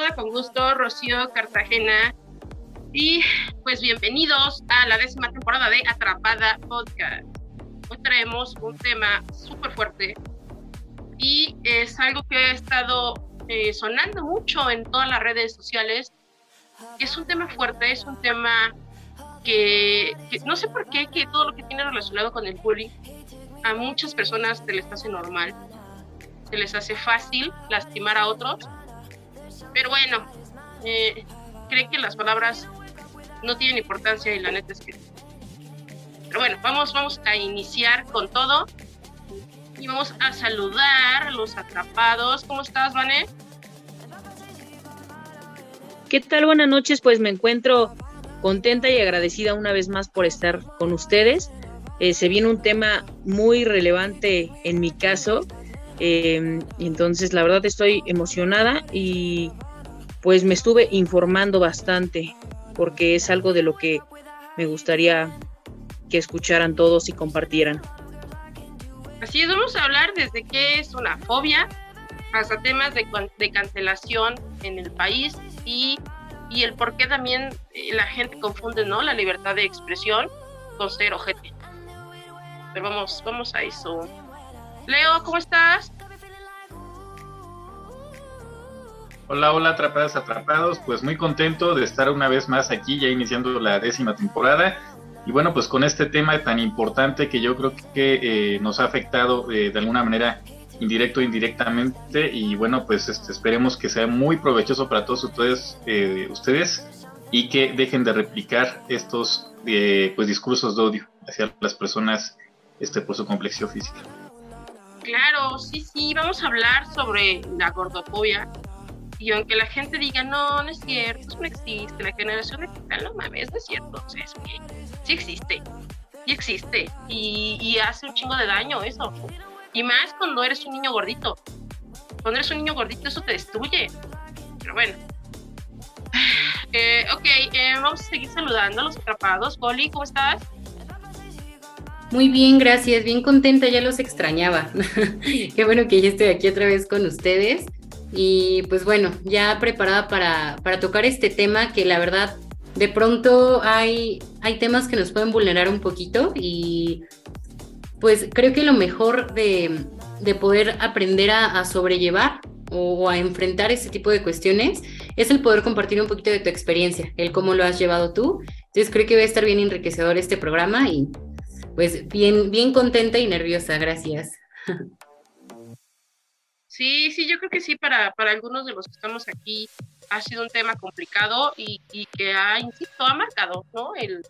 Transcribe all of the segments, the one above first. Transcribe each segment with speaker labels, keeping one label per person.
Speaker 1: saluda con gusto Rocío Cartagena y pues bienvenidos a la décima temporada de Atrapada Podcast. Hoy traemos un tema súper fuerte y es algo que ha estado eh, sonando mucho en todas las redes sociales. Es un tema fuerte, es un tema que, no sé por qué que todo lo que tiene relacionado con el bullying a muchas personas se les hace normal, se les hace fácil lastimar a otros pero bueno, eh, creen que las palabras no tienen importancia y la neta es que... Pero bueno, vamos, vamos a iniciar con todo y vamos a saludar a los atrapados. ¿Cómo estás, Vané?
Speaker 2: ¿Qué tal? Buenas noches, pues me encuentro contenta y agradecida una vez más por estar con ustedes. Eh, se viene un tema muy relevante en mi caso eh, entonces, la verdad estoy emocionada y pues me estuve informando bastante porque es algo de lo que me gustaría que escucharan todos y compartieran.
Speaker 1: Así es, vamos a hablar desde qué es una fobia hasta temas de, de cancelación en el país y, y, el por qué también eh, la gente confunde ¿no? la libertad de expresión con ser ojete. Pero vamos, vamos a eso. Leo, ¿cómo estás?
Speaker 3: Hola, hola, atrapadas, atrapados. Pues muy contento de estar una vez más aquí, ya iniciando la décima temporada. Y bueno, pues con este tema tan importante que yo creo que eh, nos ha afectado eh, de alguna manera indirecto o indirectamente. Y bueno, pues este, esperemos que sea muy provechoso para todos ustedes, eh, ustedes y que dejen de replicar estos pues discursos de odio hacia las personas este, por su complexión física.
Speaker 1: Claro, sí, sí, vamos a hablar sobre la gordofobia, y aunque la gente diga, no, no es cierto, eso no existe, la generación de cristal, no mames, no es cierto, o sea, es que sí existe, sí existe, y, hace un chingo de daño eso. Y más cuando eres un niño gordito. Cuando eres un niño gordito, eso te destruye. Pero bueno. Eh, ok, eh, vamos a seguir saludando a los atrapados. Poli, ¿cómo estás?
Speaker 4: Muy bien, gracias, bien contenta, ya los extrañaba. Qué bueno que ya estoy aquí otra vez con ustedes. Y pues bueno, ya preparada para, para tocar este tema que la verdad de pronto hay, hay temas que nos pueden vulnerar un poquito y pues creo que lo mejor de, de poder aprender a, sobrellevar o, a enfrentar ese tipo de cuestiones es el poder compartir un poquito de tu experiencia, el cómo lo has llevado tú. Entonces creo que va a estar bien enriquecedor este programa y pues bien, bien contenta y nerviosa. Gracias.
Speaker 1: Sí, sí, yo creo que sí, para, para algunos de los que estamos aquí ha sido un tema complicado y, y que ha, insisto, ha marcado, ¿no? El,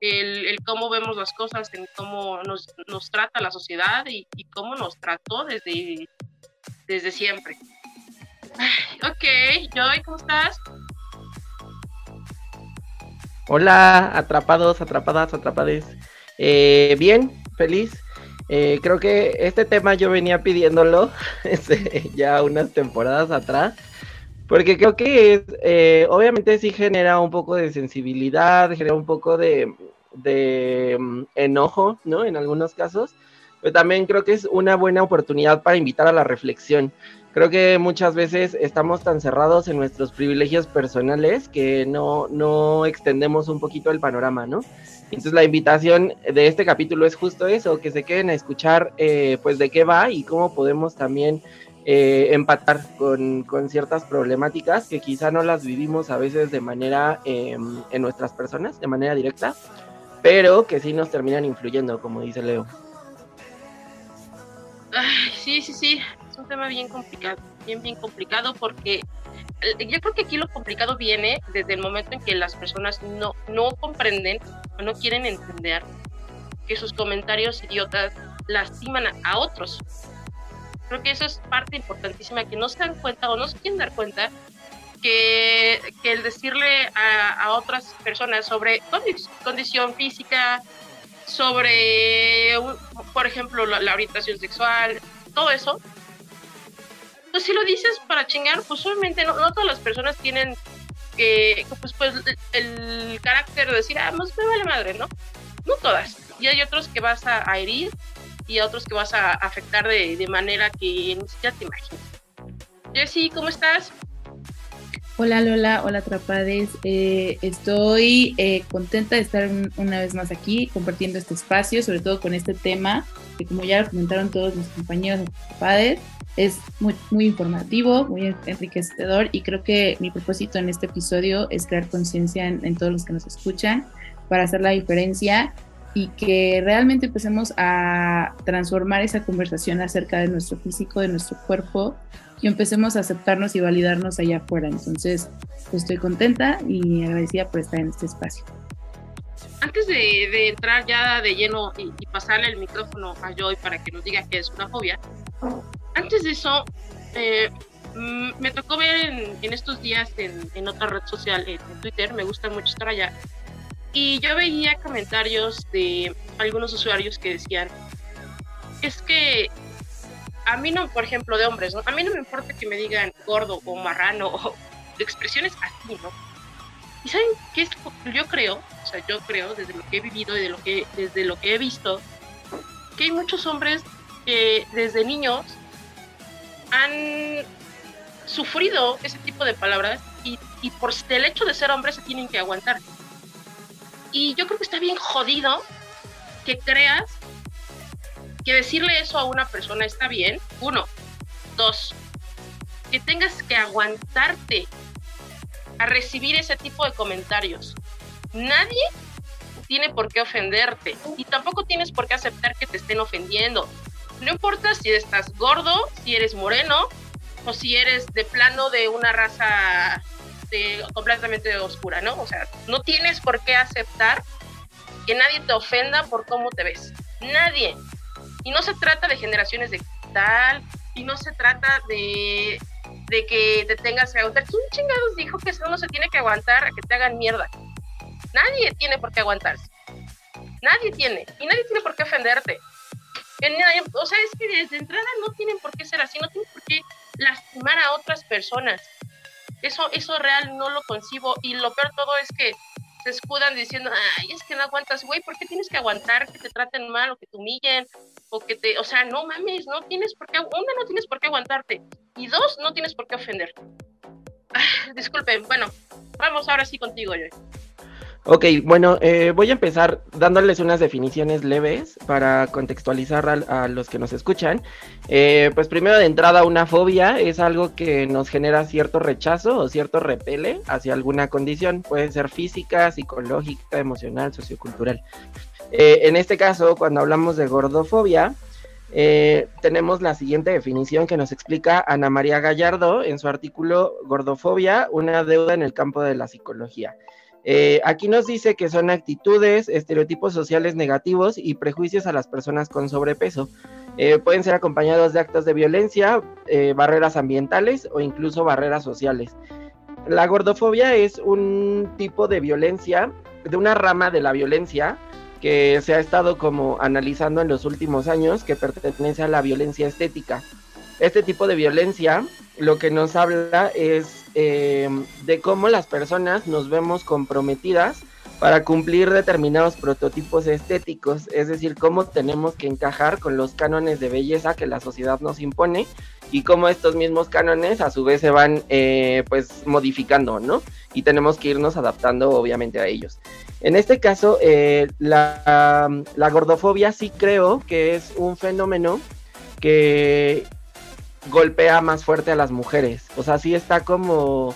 Speaker 1: el, el, cómo vemos las cosas, en cómo nos, nos trata la sociedad y, y, cómo nos trató desde, desde siempre. ok, Joy, ¿cómo estás?
Speaker 5: Hola, atrapados, atrapadas, atrapades. Eh, bien, feliz. Eh, creo que este tema yo venía pidiéndolo este, ya unas temporadas atrás, porque creo que es, eh, obviamente sí genera un poco de sensibilidad, genera un poco de, mm, enojo, ¿no? En algunos casos, pero también creo que es una buena oportunidad para invitar a la reflexión. Creo que muchas veces estamos tan cerrados en nuestros privilegios personales que no, no extendemos un poquito el panorama, ¿no? Entonces la invitación de este capítulo es justo eso, que se queden a escuchar eh, pues de qué va y cómo podemos también eh, empatar con, con, ciertas problemáticas que quizá no las vivimos a veces de manera em, en nuestras personas, de manera directa, pero que sí nos terminan influyendo, como dice Leo.
Speaker 1: Ay, sí, sí, sí, es un tema bien complicado, bien, bien complicado porque eh, yo creo que aquí lo complicado viene desde el momento en que las personas no, no comprenden o no quieren entender que sus comentarios idiotas lastiman a, otros. Creo que eso es parte importantísima, que no se dan cuenta o no se quieren dar cuenta que, que el decirle a, a, otras personas sobre condición física, sobre, por ejemplo, la orientación sexual, todo eso, pues si lo dices para chingar, pues obviamente no, todas las personas tienen que, pues, pues el, carácter de decir, ah, pues me vale madre, ¿no? No todas. Y hay otros que vas a, herir y otros que vas a afectar de, manera que ni siquiera te imaginas. Jessy, ¿cómo estás?
Speaker 6: Hola Lola, hola Trapades. Eh, estoy eh, contenta de estar una vez más aquí compartiendo este espacio, sobre todo con este tema que como ya lo comentaron todos mis compañeros Trapades, es muy, muy informativo, muy enriquecedor y creo que mi propósito en este episodio es crear conciencia en, en todos los que nos escuchan para hacer la diferencia y que realmente empecemos a transformar esa conversación acerca de nuestro físico, de nuestro cuerpo y empecemos a aceptarnos y validarnos allá afuera. Entonces, pues estoy contenta y agradecida por estar en este espacio.
Speaker 1: Antes de, entrar ya de lleno y, pasarle el micrófono a Joy para que nos diga qué es una fobia, antes de eso, eh, me tocó ver en, estos días en, otra red social, en, Twitter, me gusta mucho estar allá, y yo veía comentarios de algunos usuarios que decían, es que a mí no, por ejemplo, de hombres, ¿no? A mí no me importa que me digan gordo o marrano o expresiones así, ¿no? ¿Y saben qué es yo creo? O sea, yo creo, desde lo que he vivido y de lo que, desde lo que he visto, que hay muchos hombres que desde niños han sufrido ese tipo de palabras y por el hecho de ser hombres se tienen que aguantar. Y yo creo que está bien jodido que creas que decirle eso a una persona está bien. Uno. Dos. Que tengas que aguantarte a recibir ese tipo de comentarios. Nadie tiene por qué ofenderte y tampoco tienes por qué aceptar que te estén ofendiendo. No importa si estás gordo, si eres moreno o si eres de plano de una raza completamente oscura, ¿no? O sea, no tienes por qué aceptar que nadie te ofenda por cómo te ves. Nadie. Y no se trata de generaciones de tal, y no se trata de, de que te tengas que aguantar. ¿Quién chingados dijo que uno se tiene que aguantar a que te hagan mierda? Nadie tiene por qué aguantarse. Nadie tiene. Y nadie tiene por qué ofenderte. O sea, es que desde entrada no tienen por qué ser así, no tienen por qué lastimar a otras personas. Eso, eso real no lo concibo y lo peor todo es que se escudan diciendo, ay, es que no aguantas, güey, ¿por qué tienes que aguantar que te traten mal o que te humillen o que te, o sea, no mames, no tienes por qué, una, no tienes por qué aguantarte y dos, no tienes por qué ofender. disculpen, bueno, vamos ahora sí contigo, yo.
Speaker 5: Ok, bueno, eh, voy a empezar dándoles unas definiciones leves para contextualizar a, los que nos escuchan. Eh, pues primero de entrada, una fobia es algo que nos genera cierto rechazo o cierto repele hacia alguna condición. Puede ser física, psicológica, emocional, sociocultural. Eh, en este caso, cuando hablamos de gordofobia, tenemos la siguiente definición que nos explica Ana María Gallardo en su artículo Gordofobia, una deuda en el campo de la psicología. Eh, aquí nos dice que son actitudes, estereotipos sociales negativos y prejuicios a las personas con sobrepeso. Eh, pueden ser acompañados de actos de violencia, eh, barreras ambientales o incluso barreras sociales. La gordofobia es un tipo de violencia, de una rama de la violencia que se ha estado como analizando en los últimos años, que pertenece a la violencia estética. Este tipo de violencia lo que nos habla es eh, de cómo las personas nos vemos comprometidas para cumplir determinados prototipos estéticos, es decir, cómo tenemos que encajar con los cánones de belleza que la sociedad nos impone y cómo estos mismos cánones a su vez se van eh, pues modificando, ¿no? Y tenemos que irnos adaptando obviamente a ellos. En este caso, eh, la, la gordofobia sí creo que es un fenómeno que golpea más fuerte a las mujeres. O sea, sí está como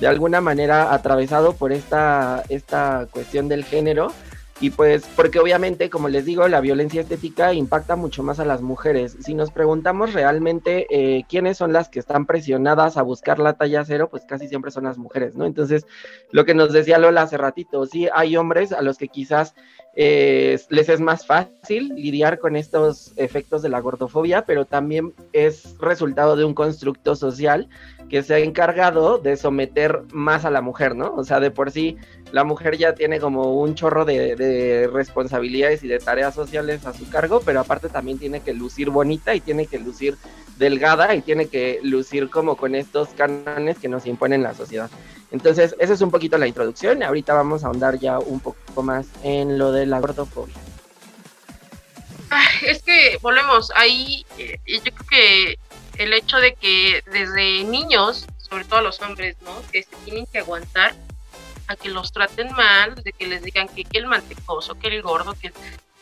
Speaker 5: de alguna manera atravesado por esta, esta cuestión del género. Y pues, porque obviamente, como les digo, la violencia estética impacta mucho más a las mujeres. Si nos preguntamos realmente eh, quiénes son las que están presionadas a buscar la talla cero, pues casi siempre son las mujeres, ¿no? Entonces, lo que nos decía Lola hace ratito, sí, hay hombres a los que quizás eh, les es más fácil lidiar con estos efectos de la gordofobia, pero también es resultado de un constructo social que se ha encargado de someter más a la mujer, ¿no? O sea, de por sí la mujer ya tiene como un chorro de, de, responsabilidades y de tareas sociales a su cargo, pero aparte también tiene que lucir bonita y tiene que lucir delgada y tiene que lucir como con estos cánones que nos imponen la sociedad. Entonces, esa es un poquito la introducción. Ahorita vamos a ahondar ya un poco más en lo de la gordofobia.
Speaker 1: Es que volvemos ahí, eh, yo creo que el hecho de que desde niños sobre todo los hombres, ¿no? Que se tienen que aguantar a que los traten mal, de que les digan que, que el mantecoso, que el gordo, que...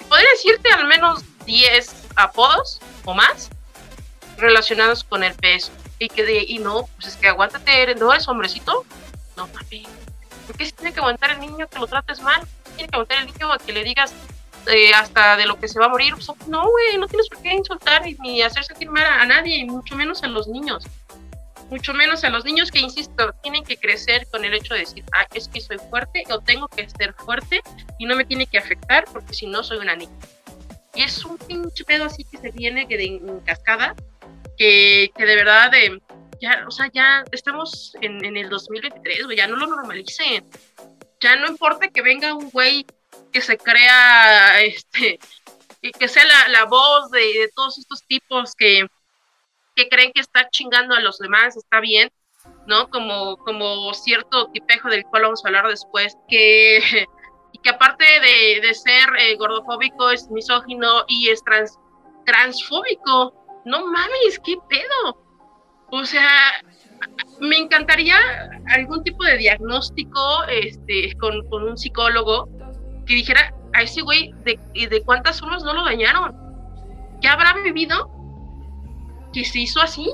Speaker 1: Podría decirte al menos 10 apodos o más relacionados con el peso. Y que de, y no, pues es que aguántate, ¿no eres hombrecito? No, papi. ¿Por qué se tiene que aguantar el niño que lo trates mal? Tiene que aguantar el niño a que le digas eh, hasta de lo que se va a morir. Pues, no, güey, no tienes por qué insultar ni hacer sentir mal a, nadie, y mucho menos a los niños. Mucho menos a los niños que, insisto, tienen que crecer con el hecho de decir, ah, es que soy fuerte o tengo que ser fuerte y no me tiene que afectar porque si no soy una niña. Y es un pinche pedo así que se viene que de, en cascada, que, que de verdad, de, ya, o sea, ya estamos en, en el 2023, güey, ya no lo normalicen. Ya no importa que venga un güey que se crea, este, y que sea la, la voz de, de, todos estos tipos que, que creen que está chingando a los demás, está bien, ¿no? Como, como cierto tipejo del cual vamos a hablar después, que, y que aparte de, de ser eh, gordofóbico, es misógino y es trans, transfóbico. No mames, qué pedo. O sea, me encantaría algún tipo de diagnóstico este, con, con un psicólogo que dijera a ese güey de, de cuántas formas no lo dañaron. ¿Qué habrá vivido que se hizo así?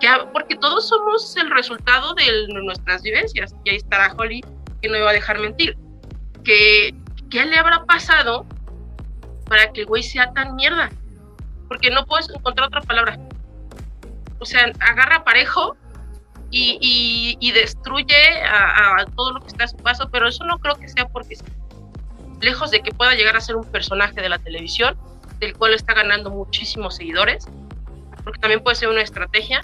Speaker 1: ¿Qué porque todos somos el resultado de nuestras vivencias. Y ahí estará Holly, que no me va a dejar mentir. Que, ¿Qué le habrá pasado para que el güey sea tan mierda? Porque no puedes encontrar otra palabra. O sea, agarra parejo y, y, destruye a, todo lo que está a su paso, pero eso no creo que sea porque lejos de que pueda llegar a ser un personaje de la televisión, del cual está ganando muchísimos seguidores, porque también puede ser una estrategia,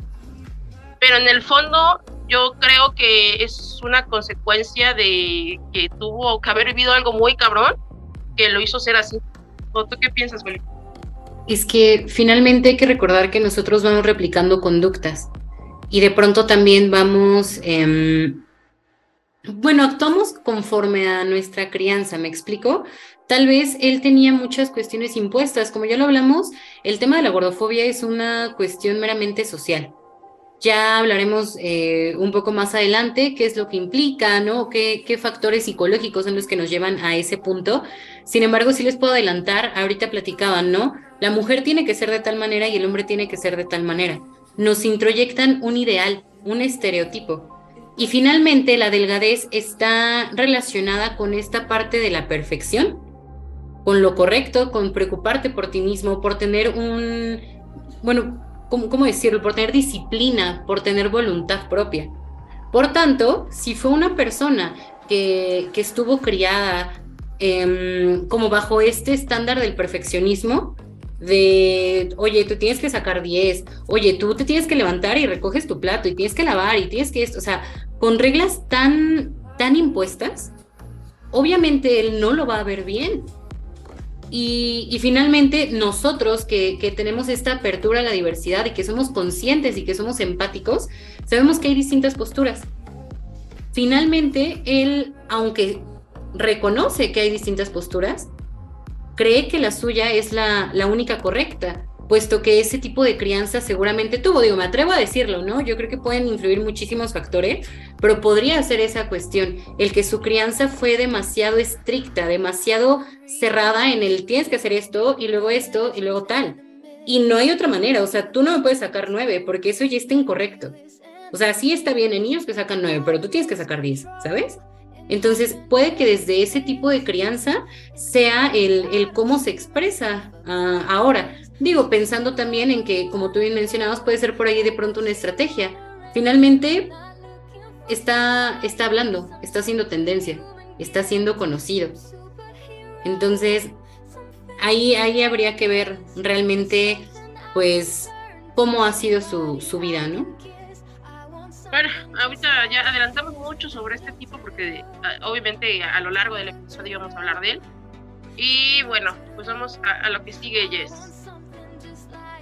Speaker 1: pero en el fondo yo creo que es una consecuencia de que tuvo que haber vivido algo muy cabrón que lo hizo ser así. ¿O tú qué piensas, Felipe?
Speaker 4: Es que finalmente hay que recordar que nosotros vamos replicando conductas y de pronto también vamos eh, bueno, actuamos conforme a nuestra crianza, ¿me explico? Tal vez él tenía muchas cuestiones impuestas, como ya lo hablamos, el tema de la gordofobia es una cuestión meramente social. Ya hablaremos eh, un poco más adelante qué es lo que implica, ¿no? ¿Qué, ¿Qué factores psicológicos son los que nos llevan a ese punto? Sin embargo, sí les puedo adelantar, ahorita platicaban, ¿no? La mujer tiene que ser de tal manera y el hombre tiene que ser de tal manera. Nos introyectan un ideal, un estereotipo. Y finalmente la delgadez está relacionada con esta parte de la perfección, con lo correcto, con preocuparte por ti mismo, por tener un, bueno, ¿cómo, decirlo? Por tener disciplina, por tener voluntad propia. Por tanto, si fue una persona que, que estuvo criada eh, como bajo este estándar del perfeccionismo, de, oye, tú tienes que sacar 10, oye, tú te tienes que levantar y recoges tu plato y tienes que lavar y tienes que esto, o sea, con reglas tan, tan impuestas, obviamente él no lo va a ver bien. Y, y finalmente nosotros que, que, tenemos esta apertura a la diversidad y que somos conscientes y que somos empáticos, sabemos que hay distintas posturas. Finalmente, él, aunque reconoce que hay distintas posturas, cree que la suya es la, la única correcta, puesto que ese tipo de crianza seguramente tuvo, digo, me atrevo a decirlo, ¿no? Yo creo que pueden influir muchísimos factores, pero podría ser esa cuestión, el que su crianza fue demasiado estricta, demasiado cerrada en el tienes que hacer esto y luego esto y luego tal. Y no hay otra manera, o sea, tú no me puedes sacar nueve porque eso ya está incorrecto. O sea, sí está bien en niños que sacan nueve, pero tú tienes que sacar diez, ¿sabes? Entonces, puede que desde ese tipo de crianza sea el, cómo se expresa uh, ahora. Digo, pensando también en que, como tú bien mencionabas, puede ser por ahí de pronto una estrategia. Finalmente, está, está hablando, está haciendo tendencia, está siendo conocido. Entonces, ahí, ahí habría que ver realmente, pues, cómo ha sido su, su vida, ¿no?
Speaker 1: Bueno, ahorita ya adelantamos mucho sobre este tipo porque ah, obviamente a lo largo del episodio vamos a hablar de él. Y bueno, pues vamos a, lo que sigue, Jess.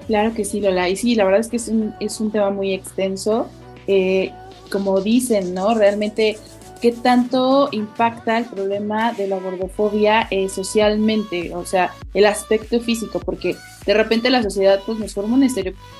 Speaker 6: Claro que sí, Lola. Y sí, la verdad es que es un, es un tema muy extenso. Eh, como dicen, ¿no? Realmente qué tanto impacta el problema de la gordofobia eh, socialmente, o sea, el aspecto físico, porque de repente la sociedad pues nos forma un,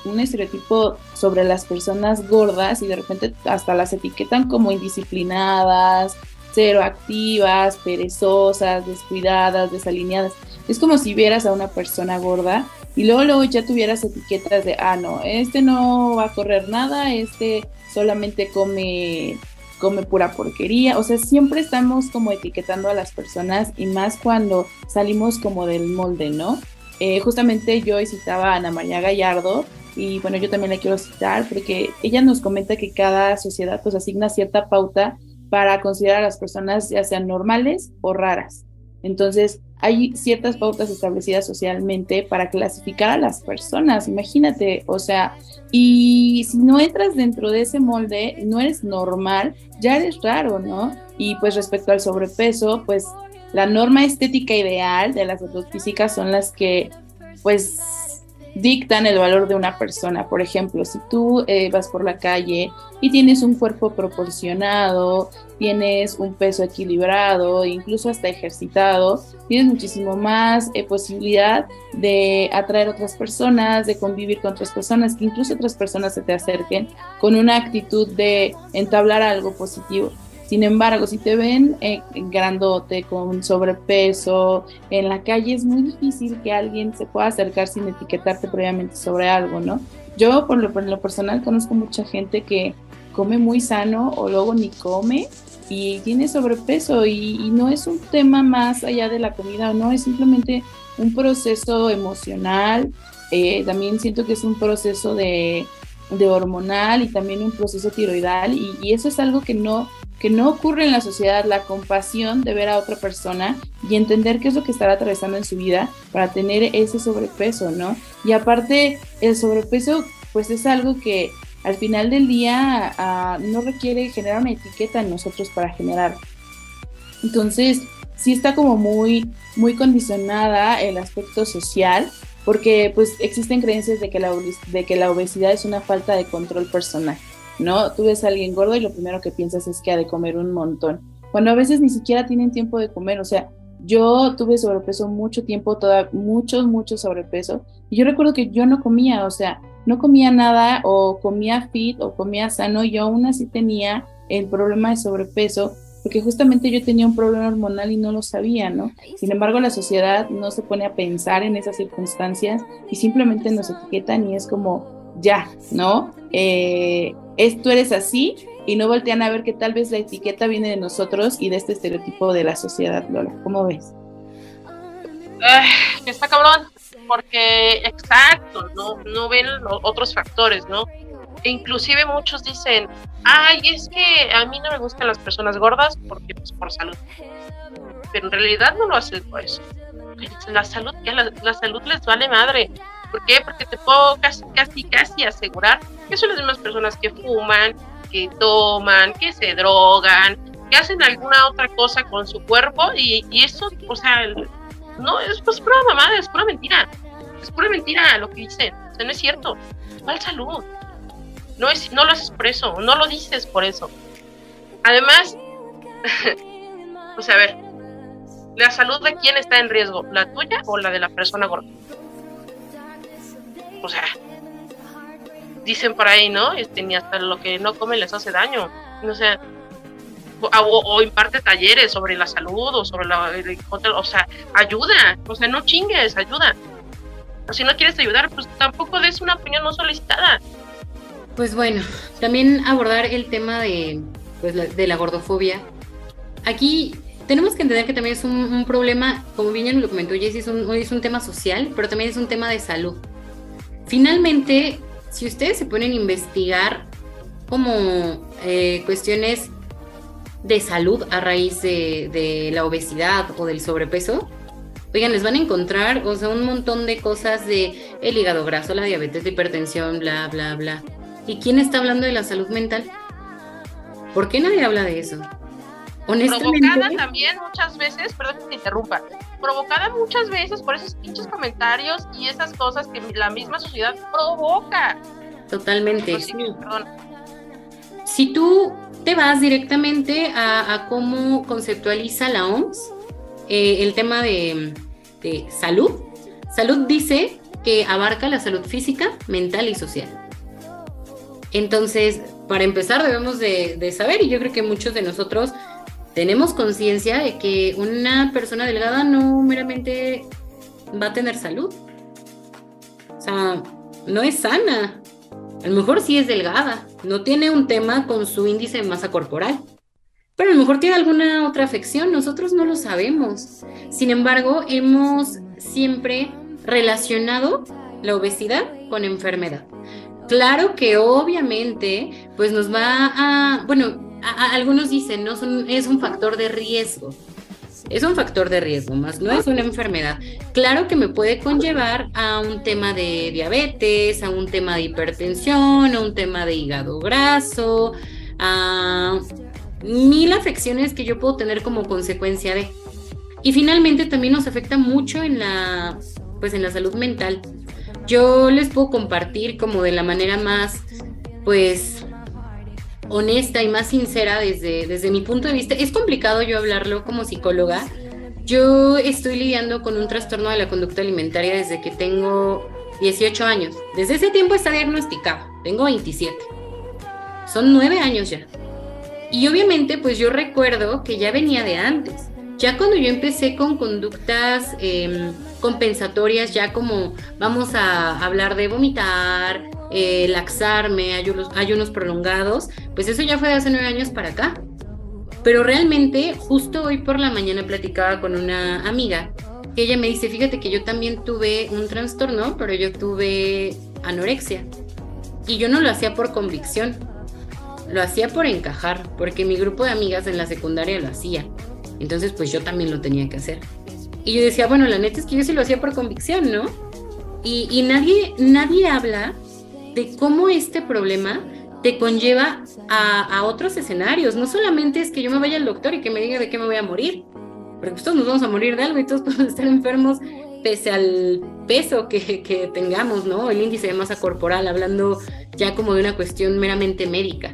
Speaker 6: un estereotipo sobre las personas gordas y de repente hasta las etiquetan como indisciplinadas, cero activas, perezosas, descuidadas, desalineadas. Es como si vieras a una persona gorda y luego, luego ya tuvieras etiquetas de, ah, no, este no va a correr nada, este solamente come come pura porquería, o sea, siempre estamos como etiquetando a las personas y más cuando salimos como del molde, ¿no? Eh, justamente yo citaba a Ana María Gallardo y bueno, yo también la quiero citar porque ella nos comenta que cada sociedad pues asigna cierta pauta para considerar a las personas ya sean normales o raras. Entonces, hay ciertas pautas establecidas socialmente para clasificar a las personas, imagínate, o sea, y si no entras dentro de ese molde, no eres normal, ya eres raro, ¿no? Y pues respecto al sobrepeso, pues la norma estética ideal de las físicas son las que pues dictan el valor de una persona. Por ejemplo, si tú eh, vas por la calle y tienes un cuerpo proporcionado, tienes un peso equilibrado, incluso hasta ejercitado, tienes muchísimo más eh, posibilidad de atraer otras personas, de convivir con otras personas, que incluso otras personas se te acerquen con una actitud de entablar algo positivo. Sin embargo, si te ven eh, grandote, con sobrepeso, en la calle es muy difícil que alguien se pueda acercar sin etiquetarte previamente sobre algo, ¿no? Yo, por lo, personal, conozco mucha gente que come muy sano o luego ni come y tiene sobrepeso y, no es un tema más allá de la comida, no, es simplemente un proceso emocional. Eh, también siento que es un proceso de, hormonal y también un proceso tiroidal y eso es algo que no que no ocurre en la sociedad, la compasión de ver a otra persona y entender qué es lo que estará atravesando en su vida para tener ese sobrepeso, ¿no? Y aparte, el sobrepeso, pues es algo que al final del día ah, no requiere generar una etiqueta en nosotros para generar. Entonces, sí está como muy, muy condicionada el aspecto social, porque pues existen creencias de que la, de que la obesidad es una falta de control personal. ¿No? Tú ves a alguien gordo y lo primero que piensas es que ha de comer un montón, cuando a veces ni siquiera tienen tiempo de comer, o sea, yo tuve sobrepeso mucho tiempo, toda, mucho, mucho sobrepeso, y yo recuerdo que yo no comía, o sea, no comía nada o comía fit o comía sano, yo aún así tenía el problema de sobrepeso, porque justamente yo tenía un problema hormonal y no lo sabía, ¿no? Sin embargo, la sociedad no se pone a pensar en esas circunstancias y simplemente nos etiquetan y es como, ya, ¿no? Eh, es, tú eres así y no voltean a ver que tal vez la etiqueta viene de nosotros y de este estereotipo de la sociedad, Lola. ¿Cómo ves?
Speaker 1: está cabrón, porque exacto, no, no ven otros factores, ¿no? E inclusive muchos dicen, ay, es que a mí no me gustan las personas gordas porque pues por salud. Pero en realidad no lo hacen por eso. La salud, la, la salud les vale madre. ¿Por qué? Porque te puedo casi, casi, casi asegurar que son las mismas personas que fuman, que toman, que se drogan, que hacen alguna otra cosa con su cuerpo y, eso, o sea, no, es pues pura mamada, es pura mentira. Es pura mentira lo que dicen. O sea, no es cierto. ¿Cuál salud? No, es, no lo haces por eso, no lo dices por eso. Además, sea, a ver, ¿la salud de quién está en riesgo? ¿La tuya o la de la persona gorda? O sea, dicen por ahí, ¿no? Este, ni hasta lo que no comen les hace daño. O o, imparte talleres sobre la salud o sobre la, o sea, ayuda, o sea, no chingues, ayuda. O si no quieres ayudar, pues tampoco des una opinión no solicitada.
Speaker 4: Pues bueno, también abordar el tema de, pues, de la gordofobia. Aquí tenemos que entender que también es un, problema, como bien ya lo comentó Jessy, es un, es un tema social, pero también es un tema de salud. Finalmente, si ustedes se ponen a investigar como eh, cuestiones de salud a raíz de, la obesidad o del sobrepeso, oigan, les van a encontrar, o sea, un montón de cosas de el hígado graso, la diabetes, la hipertensión, bla, bla, bla. ¿Y quién está hablando de la salud mental? ¿Por qué nadie habla de eso?
Speaker 1: Provocada también muchas veces, perdón que te interrumpa, provocada muchas veces por esos pinches comentarios y esas cosas que la misma sociedad provoca.
Speaker 4: Totalmente. Si tú te vas directamente a, cómo conceptualiza la OMS eh, el tema de, salud. Salud dice que abarca la salud física, mental y social. Entonces, para empezar, debemos de, de saber, y yo creo que muchos de nosotros tenemos conciencia de que una persona delgada no meramente va a tener salud. O sea, no es sana. A lo mejor sí es delgada, no tiene un tema con su índice de masa corporal, pero a lo mejor tiene alguna otra afección, nosotros no lo sabemos. Sin embargo, hemos siempre relacionado la obesidad con enfermedad. Claro que obviamente, pues nos va a, bueno, algunos dicen, no es un factor de riesgo. Es un factor de riesgo, más no es una enfermedad. Claro que me puede conllevar a un tema de diabetes, a un tema de hipertensión, a un tema de hígado graso, a mil afecciones que yo puedo tener como consecuencia de. Y finalmente también nos afecta mucho en la, pues en la salud mental. Yo les puedo compartir como de la manera más, pues, honesta y más sincera desde, desde mi punto de vista. Es complicado yo hablarlo como psicóloga. Yo estoy lidiando con un trastorno de la conducta alimentaria desde que tengo 18 años. Desde ese tiempo está diagnosticado. Tengo 27. Son nueve años ya. Y obviamente pues yo recuerdo que ya venía de antes. Ya cuando yo empecé con conductas em, compensatorias, ya como vamos a hablar de vomitar, eh, laxarme, ayunos, ayunos prolongados, pues eso ya fue de hace nueve años para acá. Pero realmente, justo hoy por la mañana platicaba con una amiga que ella me dice, fíjate que yo también tuve un trastorno, pero yo tuve anorexia. Y yo no lo hacía por convicción, lo hacía por encajar, porque mi grupo de amigas en la secundaria lo hacía. Entonces, pues yo también lo tenía que hacer. Y yo decía, bueno, la neta es que yo sí lo hacía por convicción, ¿no? Y, y nadie, nadie habla de cómo este problema te conlleva a, otros escenarios. No solamente es que yo me vaya al doctor y que me diga de qué me voy a morir, porque pues todos nos vamos a morir de algo y todos podemos estar enfermos pese al peso que, que tengamos, ¿no? El índice de masa corporal, hablando ya como de una cuestión meramente médica.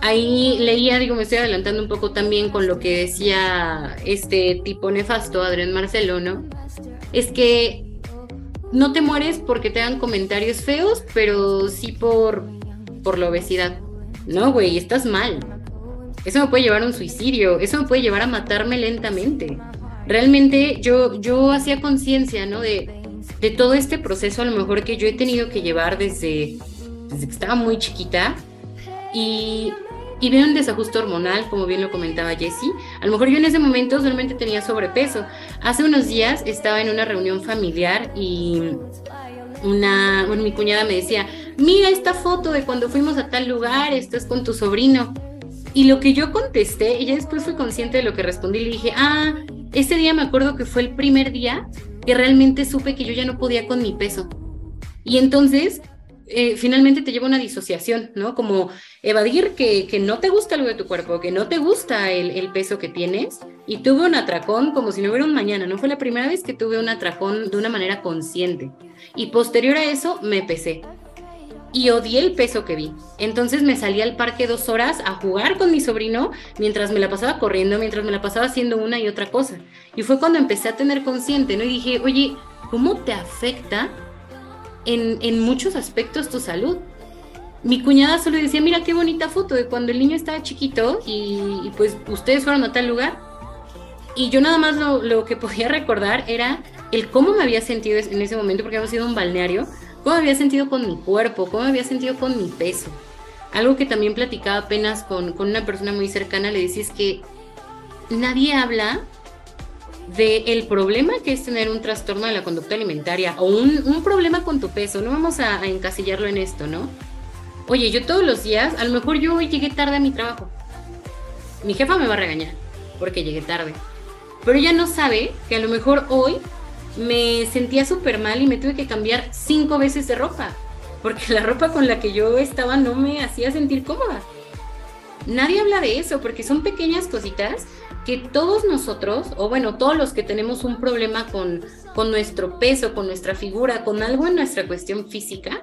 Speaker 4: Ahí leía, digo, me estoy adelantando un poco también con lo que decía este tipo nefasto, Adrián Marcelo, ¿no? Es que no te mueres porque te hagan comentarios feos, pero sí por, por la obesidad. No, güey, estás mal. Eso me puede llevar a un suicidio, eso me puede llevar a matarme lentamente. Realmente yo, yo hacía conciencia, ¿no? De, de todo este proceso a lo mejor que yo he tenido que llevar desde, desde que estaba muy chiquita. Y y veo un desajuste hormonal, como bien lo comentaba Jessie. A lo mejor yo en ese momento solamente tenía sobrepeso. Hace unos días estaba en una reunión familiar y una, bueno, mi cuñada me decía, mira esta foto de cuando fuimos a tal lugar, estás con tu sobrino. Y lo que yo contesté, ya después fui consciente de lo que respondí, le dije, ah, ese día me acuerdo que fue el primer día que realmente supe que yo ya no podía con mi peso. Y entonces eh, finalmente te lleva una disociación, ¿no? Como evadir que, que, no te gusta algo de tu cuerpo, que no te gusta el, el, peso que tienes. Y tuve un atracón como si no hubiera un mañana, no fue la primera vez que tuve un atracón de una manera consciente. Y posterior a eso me pesé. Y odié el peso que vi. Entonces me salí al parque dos horas a jugar con mi sobrino mientras me la pasaba corriendo, mientras me la pasaba haciendo una y otra cosa. Y fue cuando empecé a tener consciente, ¿no? Y dije, oye, ¿cómo te afecta en, muchos aspectos tu salud. Mi cuñada solo decía, mira qué bonita foto de cuando el niño estaba chiquito y, pues ustedes fueron a tal lugar. Y yo nada más lo, que podía recordar era el cómo me había sentido en ese momento, porque había sido un balneario, cómo me había sentido con mi cuerpo, cómo me había sentido con mi peso. Algo que también platicaba apenas con, con una persona muy cercana, le decía es que nadie habla del el problema que es tener un trastorno de la conducta alimentaria o un, problema con tu peso. No vamos a, encasillarlo en esto, ¿no? Oye, yo todos los días, a lo mejor yo hoy llegué tarde a mi trabajo. Mi jefa me va a regañar porque llegué tarde. Pero ella no sabe que a lo mejor hoy me sentía súper mal y me tuve que cambiar cinco veces de ropa. Porque la ropa con la que yo estaba no me hacía sentir cómoda. Nadie habla de eso porque son pequeñas cositas que todos nosotros, o bueno, todos los que tenemos un problema con, con nuestro peso, con nuestra figura, con algo en nuestra cuestión física,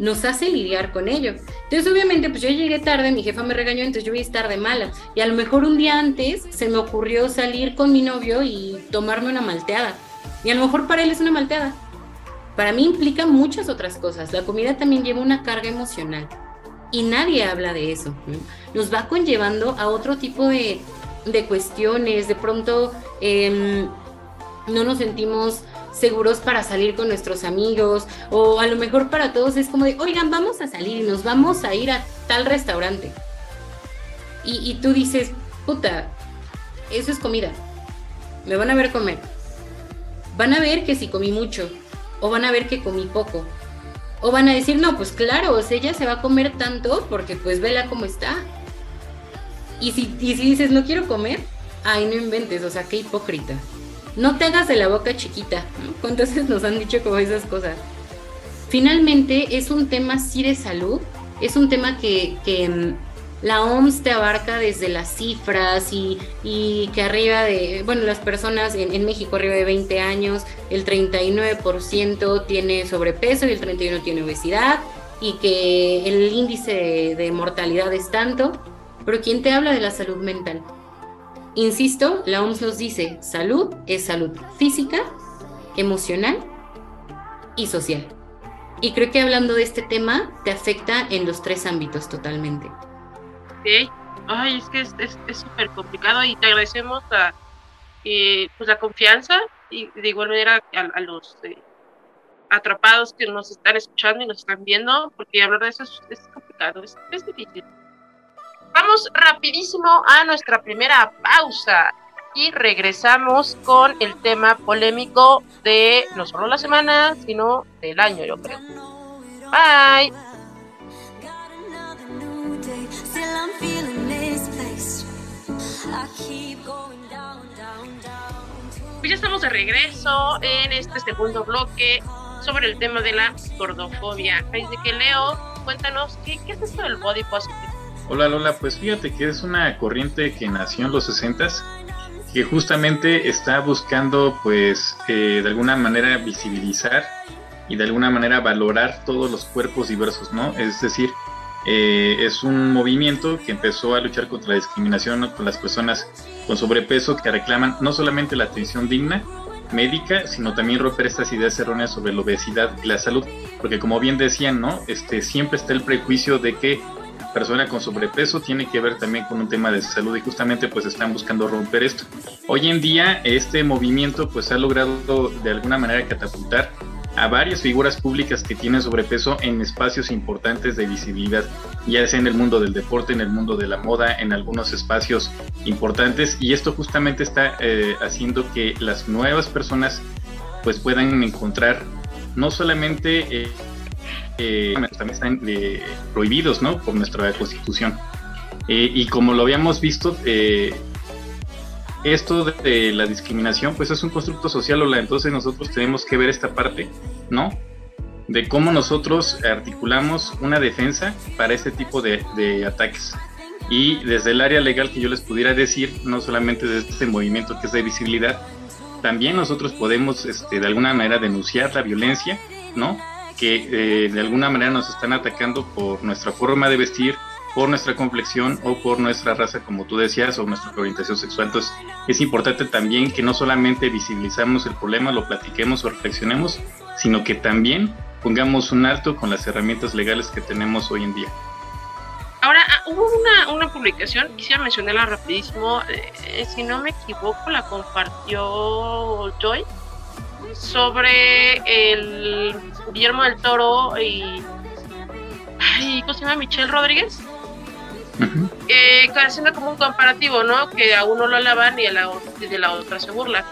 Speaker 4: nos hace lidiar con ello. Entonces, obviamente, pues yo llegué tarde, mi jefa me regañó, entonces yo voy a estar de mala. Y a lo mejor un día antes se me ocurrió salir con mi novio y tomarme una malteada. Y a lo mejor para él es una malteada. Para mí implica muchas otras cosas. La comida también lleva una carga emocional. Y nadie habla de eso. Nos va conllevando a otro tipo de, de cuestiones. De pronto em, no nos sentimos seguros para salir con nuestros amigos o a lo mejor para todos es como de, oigan, vamos a salir y nos vamos a ir a tal restaurante. Y, tú dices, puta, eso es comida. Me van a ver comer. Van a ver que si comí mucho o van a ver que comí poco. O van a decir, no, pues claro, ella se va a comer tanto porque pues vela cómo está. Y si, y si dices, no quiero comer, ay, no inventes, o sea, qué hipócrita no te hagas de la boca chiquita. ¿Cuántas veces nos han dicho como esas cosas? Finalmente es un tema sí de salud, es un tema que, mm, la OMS te abarca desde las cifras y, que arriba de, bueno, las personas en, México arriba de 20 años, el 39% tiene sobrepeso y el 31% tiene obesidad y que el índice de mortalidad es tanto, pero ¿quién te habla de la salud mental? Insisto, la OMS nos dice, salud es salud física, emocional y social. Y creo que hablando de este tema te afecta en los tres ámbitos totalmente.
Speaker 1: Ok, ay, es que es súper complicado y te agradecemos la, eh, pues la confianza y de igual manera a, los eh, atrapados que nos están escuchando y nos están viendo, porque hablar de eso es, complicado, es difícil. Vamos rapidísimo a nuestra primera pausa y regresamos con el tema polémico de no solo la semana, sino del año, yo creo. Bye. Pues ya estamos de regreso en este segundo bloque sobre el tema de la gordofobia. Así que Leo, cuéntanos, ¿qué, qué es esto del body positive?
Speaker 3: Hola Lola, pues fíjate que es una corriente que nació en los 60 que justamente está buscando pues eh, de alguna manera visibilizar y de alguna manera valorar todos los cuerpos diversos, ¿no? Es decir, eh, es un movimiento que empezó a luchar contra la discriminación con las personas con sobrepeso que reclaman no solamente la atención digna médica, sino también romper estas ideas erróneas sobre la obesidad y la salud, porque como bien decían, ¿no? Este siempre está el prejuicio de que persona con sobrepeso tiene que ver también con un tema de salud y justamente pues están buscando romper esto. Hoy en día este movimiento pues ha logrado de alguna manera catapultar a varias figuras públicas que tienen sobrepeso en espacios importantes de visibilidad, ya sea en el mundo del deporte, en el mundo de la moda, en algunos espacios importantes y esto justamente está eh, haciendo que las nuevas personas pues puedan encontrar no solamente eh, también están eh, prohibidos ¿no? por nuestra constitución. Eh, y como lo habíamos visto, eh, esto de, la discriminación pues es un constructo social, Ola, entonces nosotros tenemos que ver esta parte, ¿no? De cómo nosotros articulamos una defensa para este tipo de, de ataques. Y desde el área legal que yo les pudiera decir, no solamente desde este movimiento que es de visibilidad, también nosotros podemos este, de alguna manera denunciar la violencia, ¿no? Que eh, de alguna manera nos están atacando por nuestra forma de vestir, por nuestra complexión o por nuestra raza, como tú decías, o nuestra orientación sexual. Entonces, es importante también que no solamente visibilizamos el problema, lo platiquemos o reflexionemos, sino que también pongamos un alto con las herramientas legales que tenemos hoy en día.
Speaker 1: Ahora, ah, hubo una, una publicación, quisiera mencionarla rapidísimo, eh, si no me equivoco, la compartió Joy, sobre el Guillermo del Toro y. ¿Cómo se llama? Michelle Rodríguez. eh, haciendo como un comparativo, ¿no? Que a uno lo alaban y, a la, de la otra se burla.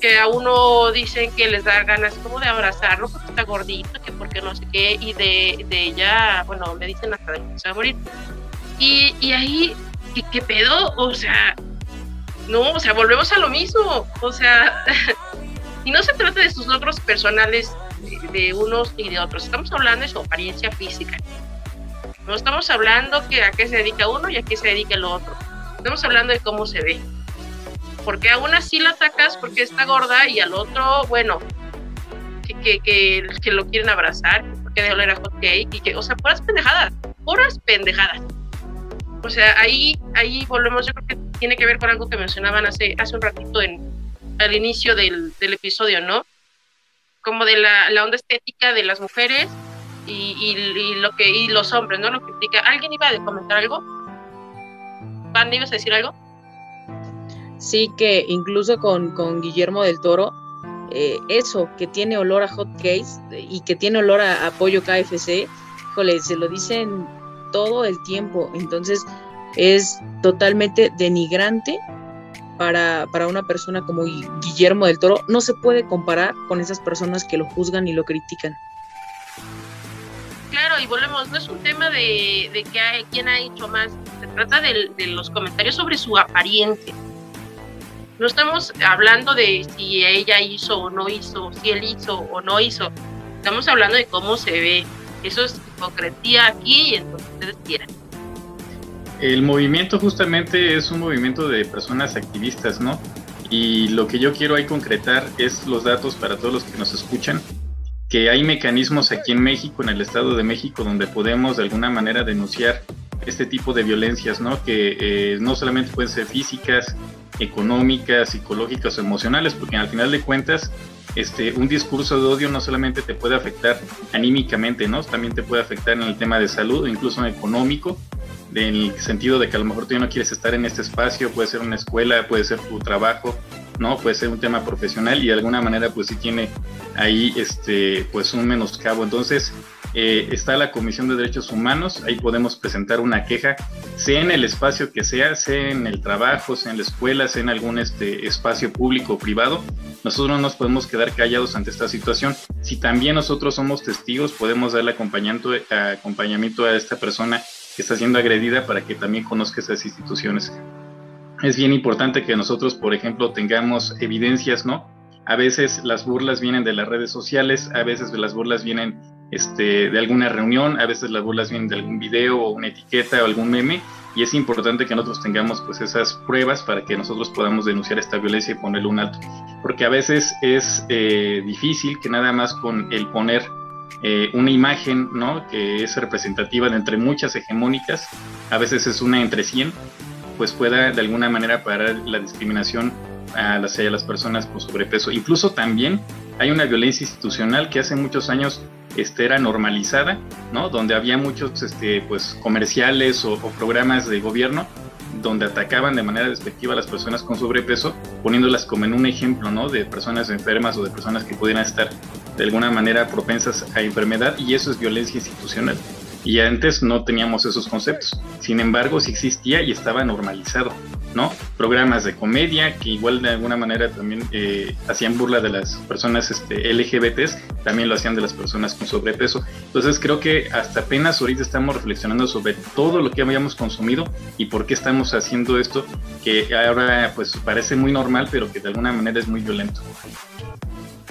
Speaker 1: Que a uno dicen que les da ganas como de abrazarlo porque está gordito, que porque no sé qué, y de, de ella, bueno, le dicen hasta de que se va a morir. Y, y ahí, ¿qué, ¿qué pedo? O sea, no, o sea, volvemos a lo mismo. O sea, y no se trata de sus logros personales de, unos y de otros, estamos hablando de su apariencia física. No estamos hablando que a qué se dedica uno y a qué se dedica el otro. Estamos hablando de cómo se ve. Porque a una sí la atacas porque está gorda y al otro, bueno, que, que, que, lo quieren abrazar, que de oler a hot cake y que, o sea, puras pendejadas, puras pendejadas. O sea, ahí, ahí volvemos, yo creo que tiene que ver con algo que mencionaban hace, hace un ratito en, al inicio del, del episodio, ¿no? Como de la, la onda estética de las mujeres y, y, lo que y los hombres, ¿no? Lo que. ¿Alguien iba a comentar algo? ¿Van, a decir algo?
Speaker 2: Sí, que incluso con, con Guillermo del Toro, eh, eso que tiene olor a hot case y que tiene olor a, apoyo KFC, híjole, se lo dicen todo el tiempo. Entonces es totalmente denigrante para, para, una persona como Guillermo del Toro. No se puede comparar con esas personas que lo juzgan y lo critican.
Speaker 1: Claro, y volvemos, no es un tema de, de que hay, quién ha hecho más, se trata de, los comentarios sobre su apariencia no estamos hablando de si ella hizo o no hizo, si él hizo o no hizo. Estamos hablando de cómo se ve. Eso es hipocresía aquí y en donde ustedes quieran.
Speaker 3: El movimiento justamente es un movimiento de personas activistas, ¿no? Y lo que yo quiero ahí concretar es los datos para todos los que nos escuchan, que hay mecanismos aquí en México, en el Estado de México, donde podemos de alguna manera denunciar este tipo de violencias, ¿no? Que eh, no solamente pueden ser físicas, económicas, psicológicas o emocionales, porque al final de cuentas, este, un discurso de odio no solamente te puede afectar anímicamente, ¿no? También te puede afectar en el tema de salud, incluso en económico, en el sentido de que a lo mejor tú ya no quieres estar en este espacio, puede ser una escuela, puede ser tu trabajo, ¿no? Puede ser un tema profesional y de alguna manera pues sí tiene ahí este pues un menoscabo. Entonces, eh, está la Comisión de Derechos Humanos, ahí podemos presentar una queja, sea en el espacio que sea, sea en el trabajo, sea en la escuela, sea en algún este, espacio público o privado. Nosotros no nos podemos quedar callados ante esta situación. Si también nosotros somos testigos, podemos darle acompañamiento, acompañamiento a esta persona está siendo agredida para que también conozca esas instituciones. Es bien importante que nosotros, por ejemplo, tengamos evidencias, ¿no? A veces las burlas vienen de las redes sociales, a veces las burlas vienen este, de alguna reunión, a veces las burlas vienen de algún video o una etiqueta o algún meme, y es importante que nosotros tengamos pues esas pruebas para que nosotros podamos denunciar esta violencia y ponerle un alto, porque a veces es eh, difícil que nada más con el poner eh, una imagen, ¿no? Que es representativa de entre muchas hegemónicas, a veces es una entre 100, pues pueda de alguna manera parar la discriminación hacia las personas con sobrepeso. Incluso también hay una violencia institucional que hace muchos años este, era normalizada, ¿no? Donde había muchos este, pues, comerciales o, programas de gobierno donde atacaban de manera despectiva a las personas con sobrepeso, poniéndolas como en un ejemplo, ¿no? De personas enfermas o de personas que pudieran estar de alguna manera propensas a enfermedad y eso es violencia institucional. Y antes no teníamos esos conceptos. Sin embargo, sí existía y estaba normalizado. ¿no? Programas de comedia que igual de alguna manera también eh, hacían burla de las personas este, LGBTs, también lo hacían de las personas con sobrepeso. Entonces creo que hasta apenas ahorita estamos reflexionando sobre todo lo que habíamos consumido y por qué estamos haciendo esto, que ahora pues parece muy normal, pero que de alguna manera es muy violento.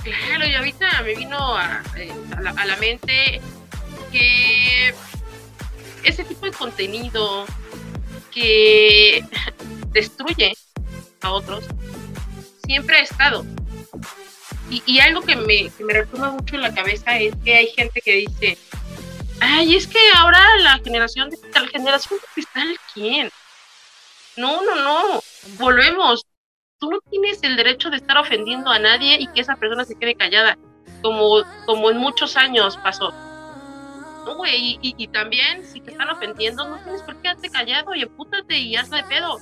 Speaker 1: Claro, y ahorita me vino a, eh, a la mente que ese tipo de contenido que destruye a otros, siempre ha estado. Y, algo que me, que me mucho en la cabeza es que hay gente que dice, ay, es que ahora la generación de cristal, generación de cristal, ¿quién? No, no, no, volvemos. Tú no tienes el derecho de estar ofendiendo a nadie y que esa persona se quede callada, como, como en muchos años pasó. No, güey, y, y, también si te están ofendiendo, no tienes por qué quedarte callado y empútate y hazle pedo.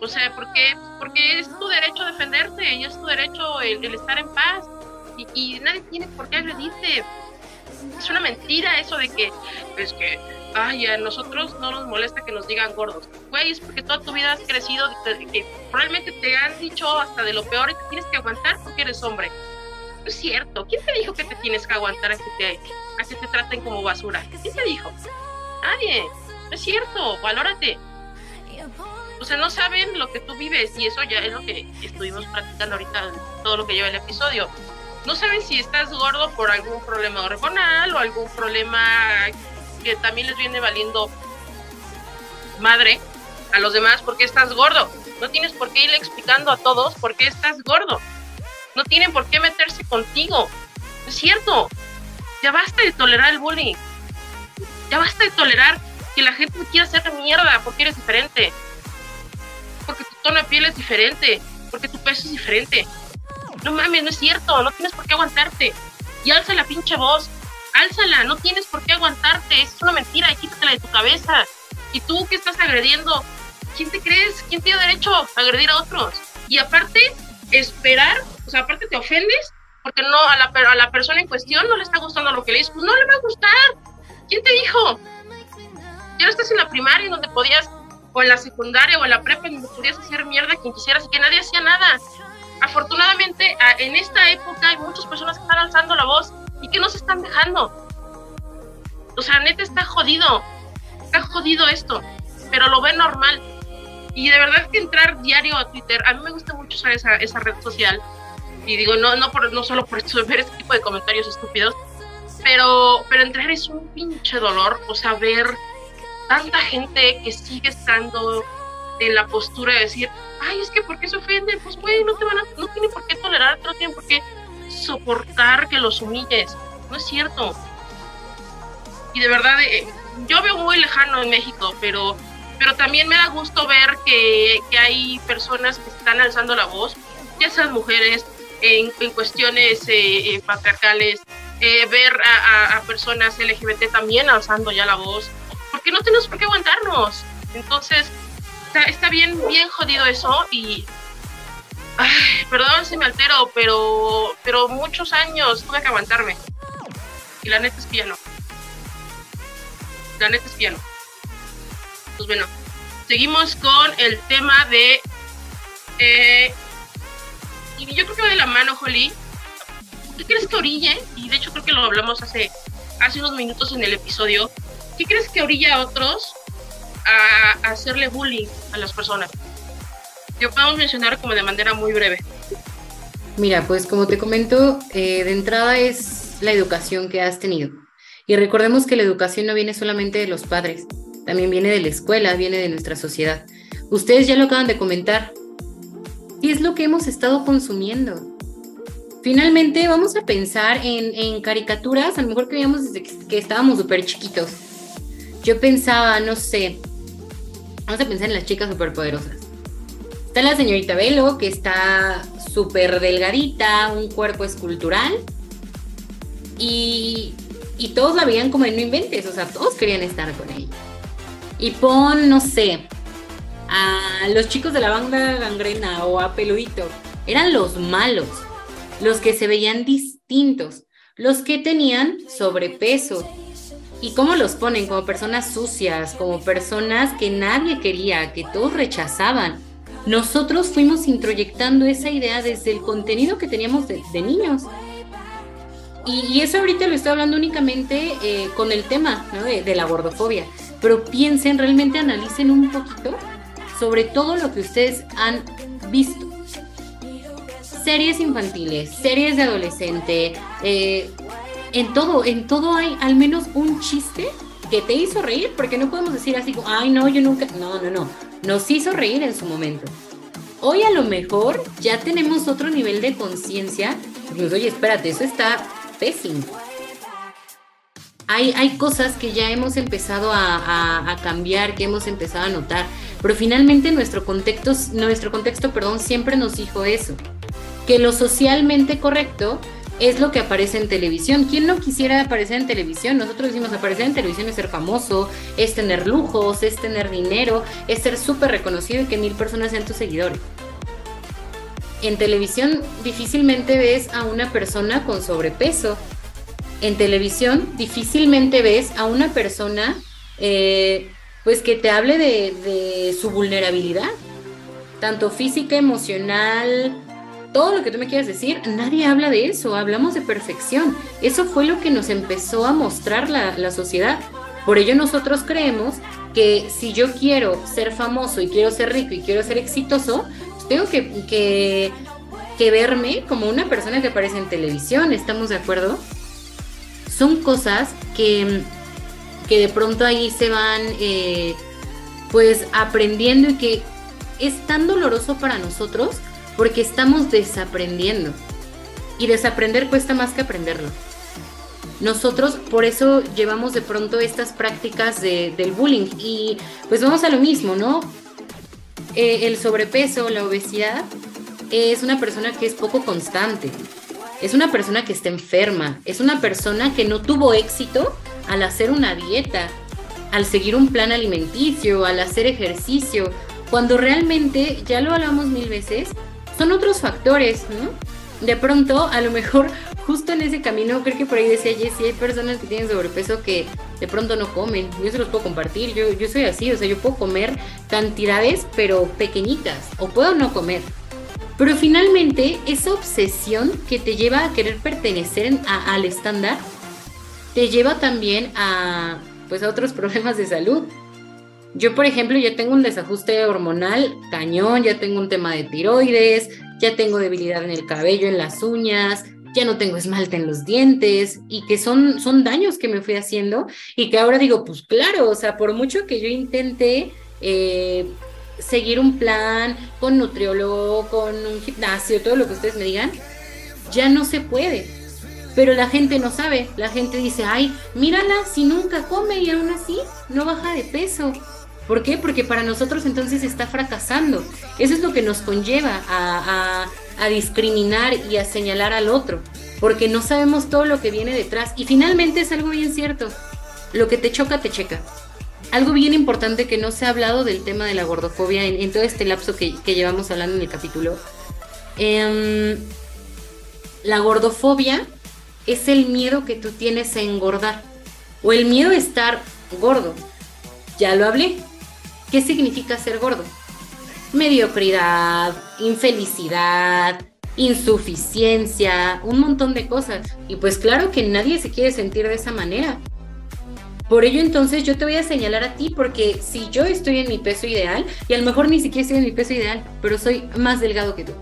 Speaker 1: O sea, porque, porque es tu derecho defenderte y es tu derecho el, estar en paz. Y, nadie tiene por qué agredirte. Es una mentira eso de que, es que, ay, a nosotros no nos molesta que nos digan gordos. Güey, es porque toda tu vida has crecido, que probablemente te han dicho hasta de lo peor y te tienes que aguantar porque eres hombre. No es cierto. ¿Quién te dijo que te tienes que aguantar a que te, a que te traten como basura? ¿Quién te dijo? Nadie. No es cierto. Valórate o sea, no saben lo que tú vives y eso ya es lo que estuvimos practicando ahorita, todo lo que lleva el episodio. No saben si estás gordo por algún problema hormonal o algún problema que también les viene valiendo madre a los demás porque estás gordo. No tienes por qué irle explicando a todos por qué estás gordo. No tienen por qué meterse contigo. Es cierto. Ya basta de tolerar el bullying. Ya basta de tolerar que la gente quiera hacer mierda porque eres diferente. Porque tu tono de piel es diferente. Porque tu peso es diferente. No mames, no es cierto. No tienes por qué aguantarte. Y alza la pinche voz. Álzala. No tienes por qué aguantarte. Es una mentira. Quítatela de tu cabeza. Y tú que estás agrediendo, ¿quién te crees? ¿Quién tiene derecho a agredir a otros? Y aparte, esperar, o sea, aparte te ofendes porque no a la, a la persona en cuestión no le está gustando lo que le dices, pues no le va a gustar. ¿Quién te dijo? Ya no estás en la primaria en donde podías, o en la secundaria o en la prepa en donde podías hacer mierda quien quisieras y que nadie hacía nada. Afortunadamente, en esta época hay muchas personas que están alzando la voz y que no se están dejando. O sea, neta está jodido. Está jodido esto. Pero lo ve normal. Y de verdad que entrar diario a Twitter, a mí me gusta mucho usar esa, esa red social. Y digo, no, no, por, no solo por ver este tipo de comentarios estúpidos, pero, pero entrar es un pinche dolor. O sea, ver tanta gente que sigue estando en la postura de decir, ay, es que ¿por qué se ofende? Pues, güey, no te van a, no tienen por qué tolerar, no tienen por qué soportar que los humilles. No es cierto. Y de verdad, eh, yo veo muy lejano en México, pero, pero también me da gusto ver que, que hay personas que están alzando la voz, ya sean mujeres, en, en cuestiones eh, eh patriarcales, eh, ver a, a, personas LGBT también alzando ya la voz, porque no tenemos por qué aguantarnos. Entonces, está, está bien, bien jodido eso y... Ay, perdón si me altero, pero, pero muchos años tuve que aguantarme. Y la neta es que ya no. La neta es que ya no. Pues bueno, seguimos con el tema de... Eh, y yo creo que va de la mano, Holly. ¿Qué crees que orille? Y de hecho creo que lo hablamos hace, hace unos minutos en el episodio. ¿Qué crees que orilla a otros a, hacerle bullying a las personas? Yo podemos mencionar como de manera muy breve.
Speaker 4: Mira, pues como te comento, eh, de entrada es la educación que has tenido. Y recordemos que la educación no viene solamente de los padres, también viene de la escuela, viene de nuestra sociedad. Ustedes ya lo acaban de comentar. ¿Qué es lo que hemos estado consumiendo? Finalmente vamos a pensar en, en caricaturas, a lo mejor que veíamos desde que, que estábamos súper chiquitos. Yo pensaba, no sé, vamos a pensar en las chicas superpoderosas. Está la señorita Velo, que está súper delgadita, un cuerpo escultural. Y, y todos la veían como en no inventes, o sea, todos querían estar con ella. Y pon, no sé, a los chicos de la banda gangrena o a Peludito. Eran los malos, los que se veían distintos, los que tenían sobrepeso. ¿Y cómo los ponen? Como personas sucias, como personas que nadie quería, que todos rechazaban. Nosotros fuimos introyectando esa idea desde el contenido que teníamos de, niños. Y, eso ahorita lo estoy hablando únicamente eh, con el tema de la gordofobia. Pero piensen, realmente analicen un poquito sobre todo lo que ustedes han visto. Series infantiles, series de adolescente, eh, en todo, en todo hay al menos un chiste que te hizo reír, porque no podemos decir así ay no, yo nunca, no, no, no, nos hizo reír en su momento. Hoy a lo mejor ya tenemos otro nivel de conciencia, pues oye, espérate, eso está pésimo. Hay, hay cosas que ya hemos empezado a, a cambiar, que hemos empezado a notar pero finalmente nuestro contexto, nuestro contexto perdón, siempre nos dijo eso, que lo socialmente correcto es lo que aparece en televisión. ¿Quién no quisiera aparecer en televisión? Nosotros decimos aparecer en televisión es ser famoso, es tener lujos, es tener dinero, es ser súper reconocido y que mil personas sean tus seguidores. En televisión difícilmente ves a una persona con sobrepeso. En televisión difícilmente ves a una persona eh, pues que te hable de, su vulnerabilidad, tanto física, emocional, todo lo que tú me quieras decir, nadie habla de eso, hablamos de perfección. Eso fue lo que nos empezó a mostrar la, sociedad. Por ello nosotros creemos que si yo quiero ser famoso y quiero ser rico y quiero ser exitoso, pues tengo que, que, que verme como una persona que aparece en televisión, ¿estamos de acuerdo? Son cosas que que de pronto ahí se van eh, pues aprendiendo y que es tan doloroso para nosotros porque estamos desaprendiendo. Y desaprender cuesta más que aprenderlo. nosotros por eso llevamos de pronto estas prácticas del bullying y pues vamos a lo mismo, ¿no? Eh, el sobrepeso, la obesidad, es una persona que es poco constante, es una persona que está enferma, es una persona que no tuvo éxito al hacer una dieta, al seguir un plan alimenticio, al hacer ejercicio, cuando realmente, ya lo hablamos mil veces, son otros factores, ¿no? De pronto, a lo mejor, justo en ese camino, creo que por ahí decía Jessy, hay personas que tienen sobrepeso que de pronto no comen. Yo se los puedo compartir, yo, yo soy así, o sea, yo puedo comer cantidades, pero pequeñitas, o puedo no comer. Pero finalmente, esa obsesión que te lleva a querer pertenecer al estándar, te lleva también a, pues, a otros problemas de salud. Yo, por ejemplo, ya tengo un desajuste hormonal cañón, ya tengo un tema de tiroides, ya tengo debilidad en el cabello, en las uñas, ya no tengo esmalte en los dientes y que son, son daños que me fui haciendo y que ahora digo, pues claro, o sea, por mucho que yo intente eh, seguir un plan con nutriólogo, con un gimnasio, todo lo que ustedes me digan, ya no se puede. Pero la gente no sabe, la gente dice, ay, mírala, si nunca come y aún así no baja de peso. ¿Por qué? Porque para nosotros entonces está fracasando. Eso es lo que nos conlleva a, discriminar y a señalar al otro, porque no sabemos todo lo que viene detrás. Y finalmente es algo bien cierto, lo que te choca, te checa. Algo bien importante que no se ha hablado del tema de la gordofobia en, todo este lapso que, llevamos hablando en el capítulo. Em, la gordofobia es el miedo que tú tienes a engordar o el miedo a estar gordo. Ya lo hablé, ¿Qué significa ser gordo? Mediocridad, infelicidad, insuficiencia, un montón de cosas. Y pues claro que nadie se quiere sentir de esa manera. Por ello entonces yo te voy a señalar a ti porque si yo estoy en mi peso ideal, y a lo mejor ni siquiera estoy en mi peso ideal, pero soy más delgado que tú,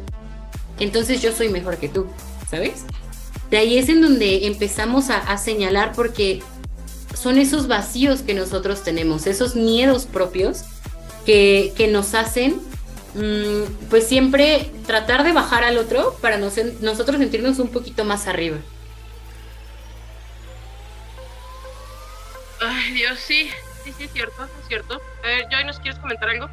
Speaker 4: entonces yo soy mejor que tú, ¿sabes? De ahí es en donde empezamos a, a señalar porque son esos vacíos que nosotros tenemos, esos miedos propios que, nos hacen mm, pues siempre tratar de bajar al otro para nosotros sentirnos un poquito más arriba.
Speaker 1: Ay, Dios, sí, sí, sí, es cierto, es cierto. A ver, Joy, ¿nos quieres comentar algo?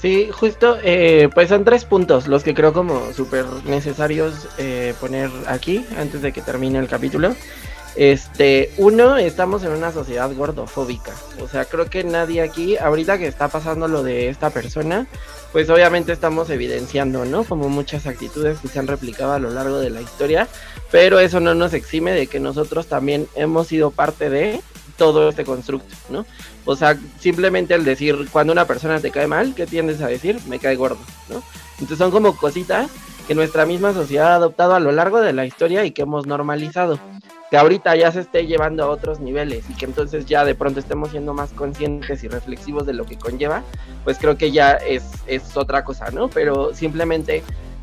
Speaker 5: Sí, justo, eh, pues son tres puntos los que creo como súper necesarios eh, poner aquí antes de que termine el capítulo. Este, uno, estamos en una sociedad gordofóbica. O sea, creo que nadie aquí, ahorita que está pasando lo de esta persona, pues obviamente estamos evidenciando, ¿no? Como muchas actitudes que se han replicado a lo largo de la historia, pero eso no nos exime de que nosotros también hemos sido parte de todo este constructo, ¿no? O sea, simplemente el decir, cuando una persona te cae mal, ¿qué tiendes a decir? Me cae gordo, ¿no? Entonces son como cositas que nuestra misma sociedad ha adoptado a lo largo de la historia y que hemos normalizado que ahorita ya se esté llevando a otros niveles y que entonces ya de pronto estemos siendo más conscientes y reflexivos de lo que conlleva, pues creo que ya es, es otra cosa, ¿no? Pero simplemente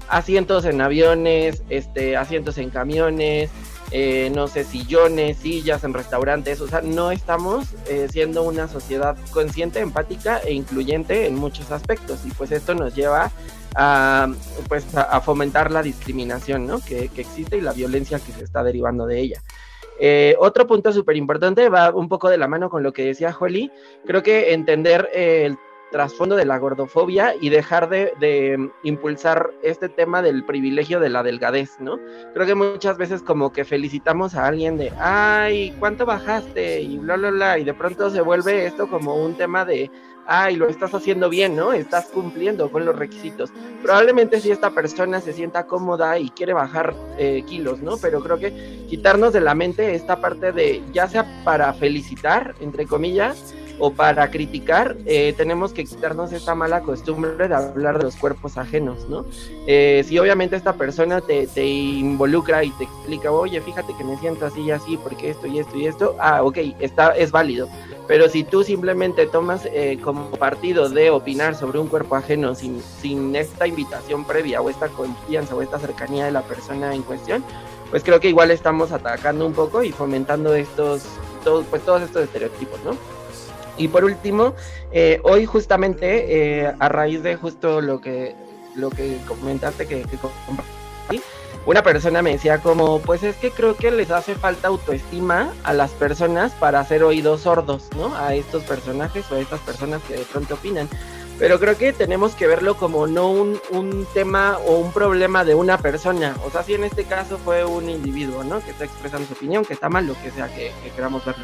Speaker 5: asientos en aviones, este, asientos en camiones, eh, no sé, sillones, sillas en restaurantes, o sea, no estamos eh, siendo una sociedad consciente, empática e incluyente en muchos aspectos y pues esto nos lleva a, pues, a, fomentar la discriminación ¿no? que, existe y la violencia que se está derivando de ella. Eh, otro punto súper importante va un poco de la mano con lo que decía Holly. Creo que entender el trasfondo de la gordofobia y dejar de, impulsar este tema del privilegio de la delgadez, ¿no? Creo que muchas veces como que felicitamos a alguien de, ay, ¿cuánto bajaste? Y bla, bla, bla, y de pronto se vuelve esto como un tema de, ay, lo estás haciendo bien, ¿no? Estás cumpliendo con los requisitos. Probablemente si esta persona se sienta cómoda y quiere bajar eh, kilos, ¿no? Pero creo que quitarnos de la mente esta parte de, ya sea para felicitar, entre comillas, o para criticar, eh, tenemos que quitarnos esta mala costumbre de hablar de los cuerpos ajenos, ¿no? Eh, si obviamente esta persona te, te, involucra y te explica, oye, fíjate que me siento así y así, porque esto y esto y esto, ah, ok, está, es válido. Pero si tú simplemente tomas eh, como partido de opinar sobre un cuerpo ajeno sin, sin esta invitación previa o esta confianza o esta cercanía de la persona en cuestión, pues creo que igual estamos atacando un poco y fomentando estos, pues todos estos estereotipos, ¿no? Y por último, eh, hoy justamente, eh, a raíz de justo lo que lo que comentaste que, que una persona me decía como, pues es que creo que les hace falta autoestima a las personas para hacer oídos sordos, ¿no? A estos personajes o a estas personas que de pronto opinan. Pero creo que tenemos que verlo como no un, un tema o un problema de una persona. O sea, si en este caso fue un individuo, ¿no? Que está expresando su opinión, que está mal, lo que sea que, que queramos verlo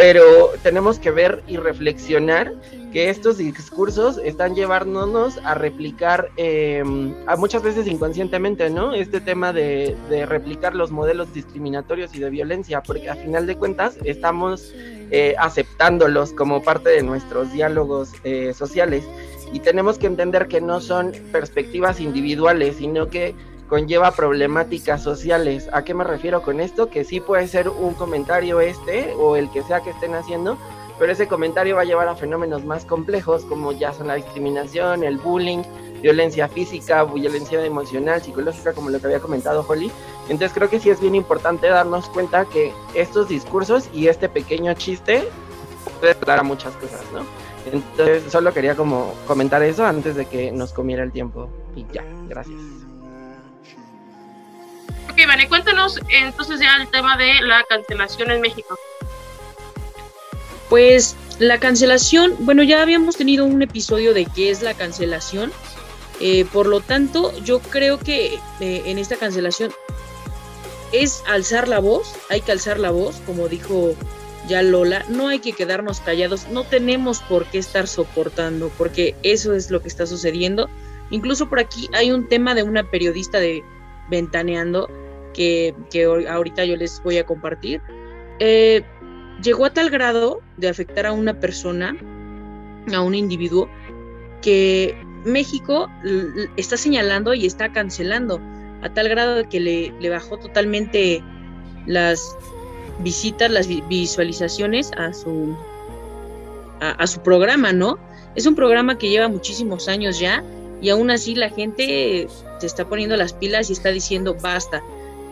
Speaker 5: pero tenemos que ver y reflexionar que estos discursos están llevándonos a replicar eh, a muchas veces inconscientemente, ¿no? Este tema de, replicar los modelos discriminatorios y de violencia, porque a final de cuentas estamos eh, aceptándolos como parte de nuestros diálogos eh, sociales y tenemos que entender que no son perspectivas individuales, sino que conlleva problemáticas sociales. ¿A qué me refiero con esto? Que sí puede ser un comentario este o el que sea que estén haciendo, pero ese comentario va a llevar a fenómenos más complejos como ya son la discriminación, el bullying, violencia física, violencia emocional, psicológica, como lo que había comentado Holly. Entonces creo que sí es bien importante darnos cuenta que estos discursos y este pequeño chiste puede dar a muchas cosas, ¿no? Entonces solo quería como comentar eso antes de que nos comiera el tiempo y ya, gracias.
Speaker 1: Ok, vale, cuéntanos entonces ya el tema de la cancelación en México.
Speaker 2: Pues la cancelación, bueno, ya habíamos tenido un episodio de qué es la cancelación. Eh, por lo tanto, yo creo que eh, en esta cancelación es alzar la voz, hay que alzar la voz, como dijo ya Lola, no hay que quedarnos callados, no tenemos por qué estar soportando, porque eso es lo que está sucediendo. Incluso por aquí hay un tema de una periodista de Ventaneando que, ahorita yo les voy a compartir, eh, llegó a tal grado de afectar a una persona, a un individuo, que México está señalando y está cancelando, a tal grado de que le, bajó totalmente las visitas, las visualizaciones a su, a su programa, ¿no? Es un programa que lleva muchísimos años ya y aún así la gente se está poniendo las pilas y está diciendo basta.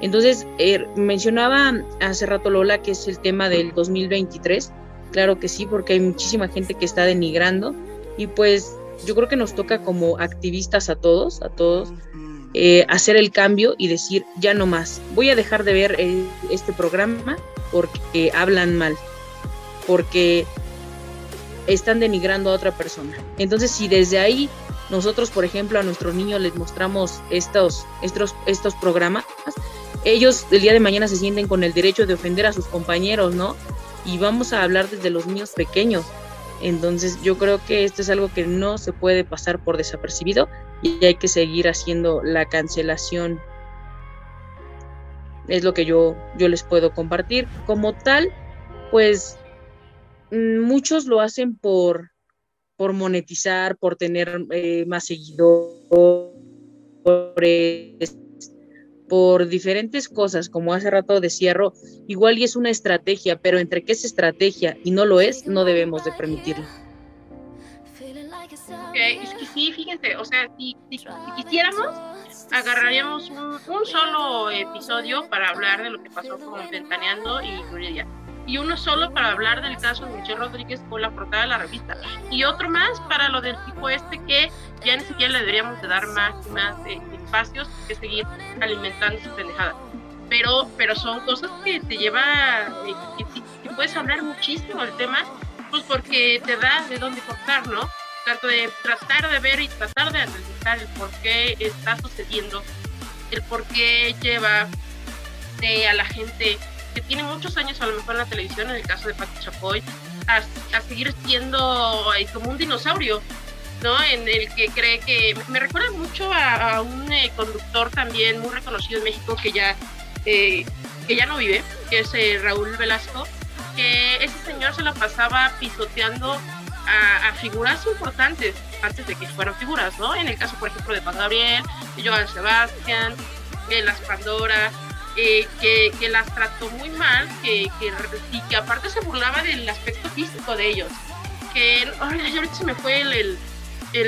Speaker 2: Entonces, eh, mencionaba hace rato Lola que es el tema del 2023. Claro que sí, porque hay muchísima gente que está denigrando y pues yo creo que nos toca como activistas a todos, a todos, eh, hacer el cambio y decir, ya no más, voy a dejar de ver eh, este programa porque hablan mal, porque están denigrando a otra persona. Entonces, si desde ahí nosotros, por ejemplo, a nuestros niños les mostramos estos, estos, estos programas, ellos el día de mañana se sienten con el derecho de ofender a sus compañeros, ¿no? Y vamos a hablar desde los niños pequeños. Entonces yo creo que esto es algo que no se puede pasar por desapercibido y hay que seguir haciendo la cancelación. Es lo que yo, yo les puedo compartir. Como tal, pues mm, muchos lo hacen por, por monetizar, por tener eh, más seguidores, por diferentes cosas, como hace rato de cierro, igual y es una estrategia, pero entre qué es estrategia y no lo es, no debemos de permitirlo.
Speaker 1: es que sí, fíjense, o sea, si, quisiéramos, agarraríamos un, solo episodio para hablar de lo que pasó con Ventaneando y Gloria y uno solo para hablar del caso de Michelle Rodríguez con la portada de la revista y otro más para lo del tipo este que ya ni siquiera le deberíamos de dar más más eh, espacios que seguir alimentando su pendejada pero pero son cosas que te lleva eh, que, puedes hablar muchísimo del tema pues porque te da de dónde cortar no tanto de tratar de ver y tratar de analizar el por qué está sucediendo el por qué lleva de a la gente tiene muchos años a lo mejor en la televisión, en el caso de Pati Chapoy, a, seguir siendo eh, como un dinosaurio, ¿no? En el que cree que me recuerda mucho a, un eh, conductor también muy reconocido en México que ya eh, que ya no vive, que es Raúl Velasco, que ese señor se lo pasaba pisoteando a, figuras importantes antes de que fueran figuras, ¿no? En el caso, por ejemplo, de Juan Gabriel, de Joan Sebastián, de las Pandora, eh, que, las trató muy mal que, y que aparte se burlaba del aspecto físico de ellos. Que ahorita se me fue el,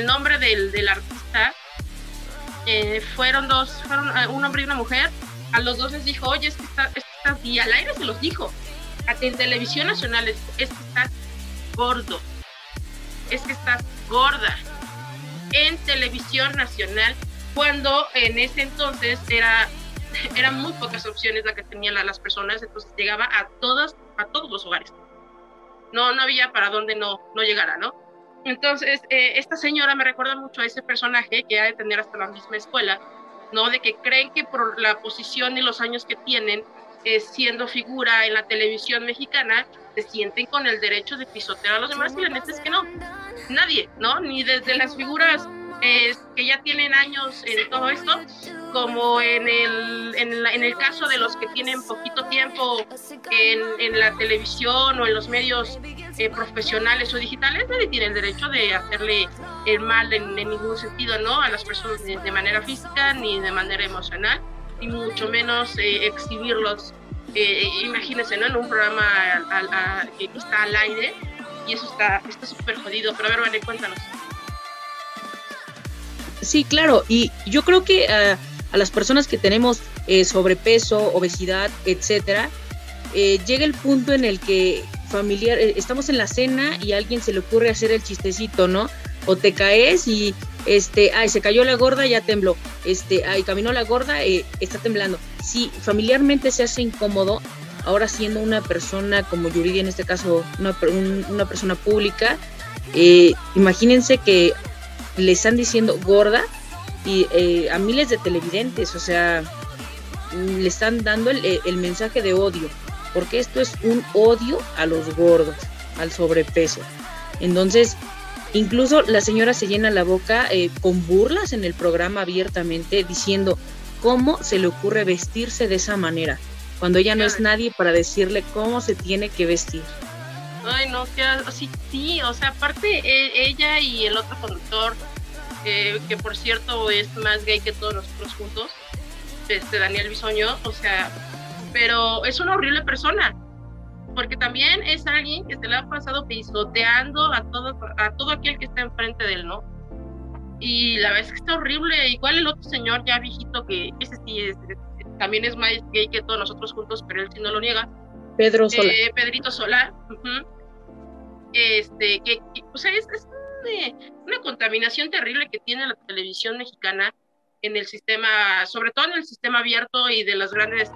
Speaker 1: nombre del, del artista. Eh, fueron dos, fueron eh, un hombre y una mujer. A los dos les dijo, oye, es que estás, y al aire se los dijo. En televisión nacional es, es que estás gordo, es que estás gorda. en televisión nacional, cuando en ese entonces era eran muy pocas opciones la que tenían las personas, entonces llegaba a todas, a todos los hogares. No, no había para dónde no, no llegara, ¿no? Entonces, eh, esta señora me recuerda mucho a ese personaje que ha de tener hasta la misma escuela, ¿no? De que creen que por la posición y los años que tienen, eh, siendo figura en la televisión mexicana, se sienten con el derecho de pisotear a los demás y la neta es que no, nadie, ¿no? Ni desde las figuras que ya tienen años en todo esto, como en el, en, el caso de los que tienen poquito tiempo en la televisión o en los medios eh, profesionales o digitales, nadie tiene el derecho de hacerle el mal en, ningún sentido, ¿no? A las personas de, manera física ni de manera emocional, y mucho menos eh, exhibirlos. Eh, imagínense, ¿no? En un programa que está al aire, y eso está súper jodido. Pero a ver, vale, cuéntanos.
Speaker 2: Sí, claro, y yo creo que a las personas que tenemos eh, sobrepeso, obesidad, etcétera, eh, llega el punto en el que familiar, eh, estamos en la cena y a alguien se le ocurre hacer el chistecito, ¿no? O te caes y este, ay, se cayó la gorda, ya tembló. Este, ay, caminó la gorda, está temblando. Si familiarmente se hace incómodo, ahora siendo una persona como Yuridia, en este caso, una, una persona pública, imagínense que le están diciendo gorda y eh, a miles de televidentes, o sea, le están dando el, el, mensaje de odio, porque esto es un odio a los gordos, al sobrepeso. Entonces, incluso la señora se llena la boca eh, con burlas en el programa abiertamente, diciendo cómo se le ocurre vestirse de esa manera, cuando ella no es nadie para decirle cómo se tiene que vestir.
Speaker 1: Ay, no, que así sí, o sea, aparte e, ella y el otro conductor, eh, que por cierto es más gay que todos nosotros juntos, este Daniel Bisoño, o sea, pero es una horrible persona, porque también es alguien que se le ha pasado pisoteando a todo, a todo aquel que está enfrente de él, ¿no? Y la verdad es que está horrible, igual el otro señor ya viejito, que ese sí es, también es más gay que todos nosotros juntos, pero él sí no lo niega
Speaker 2: Pedro Sola.
Speaker 1: Eh, Pedrito Sola. Este, que, o sea, es, una, contaminación terrible que tiene la televisión mexicana en el sistema, sobre todo en el sistema abierto y de las grandes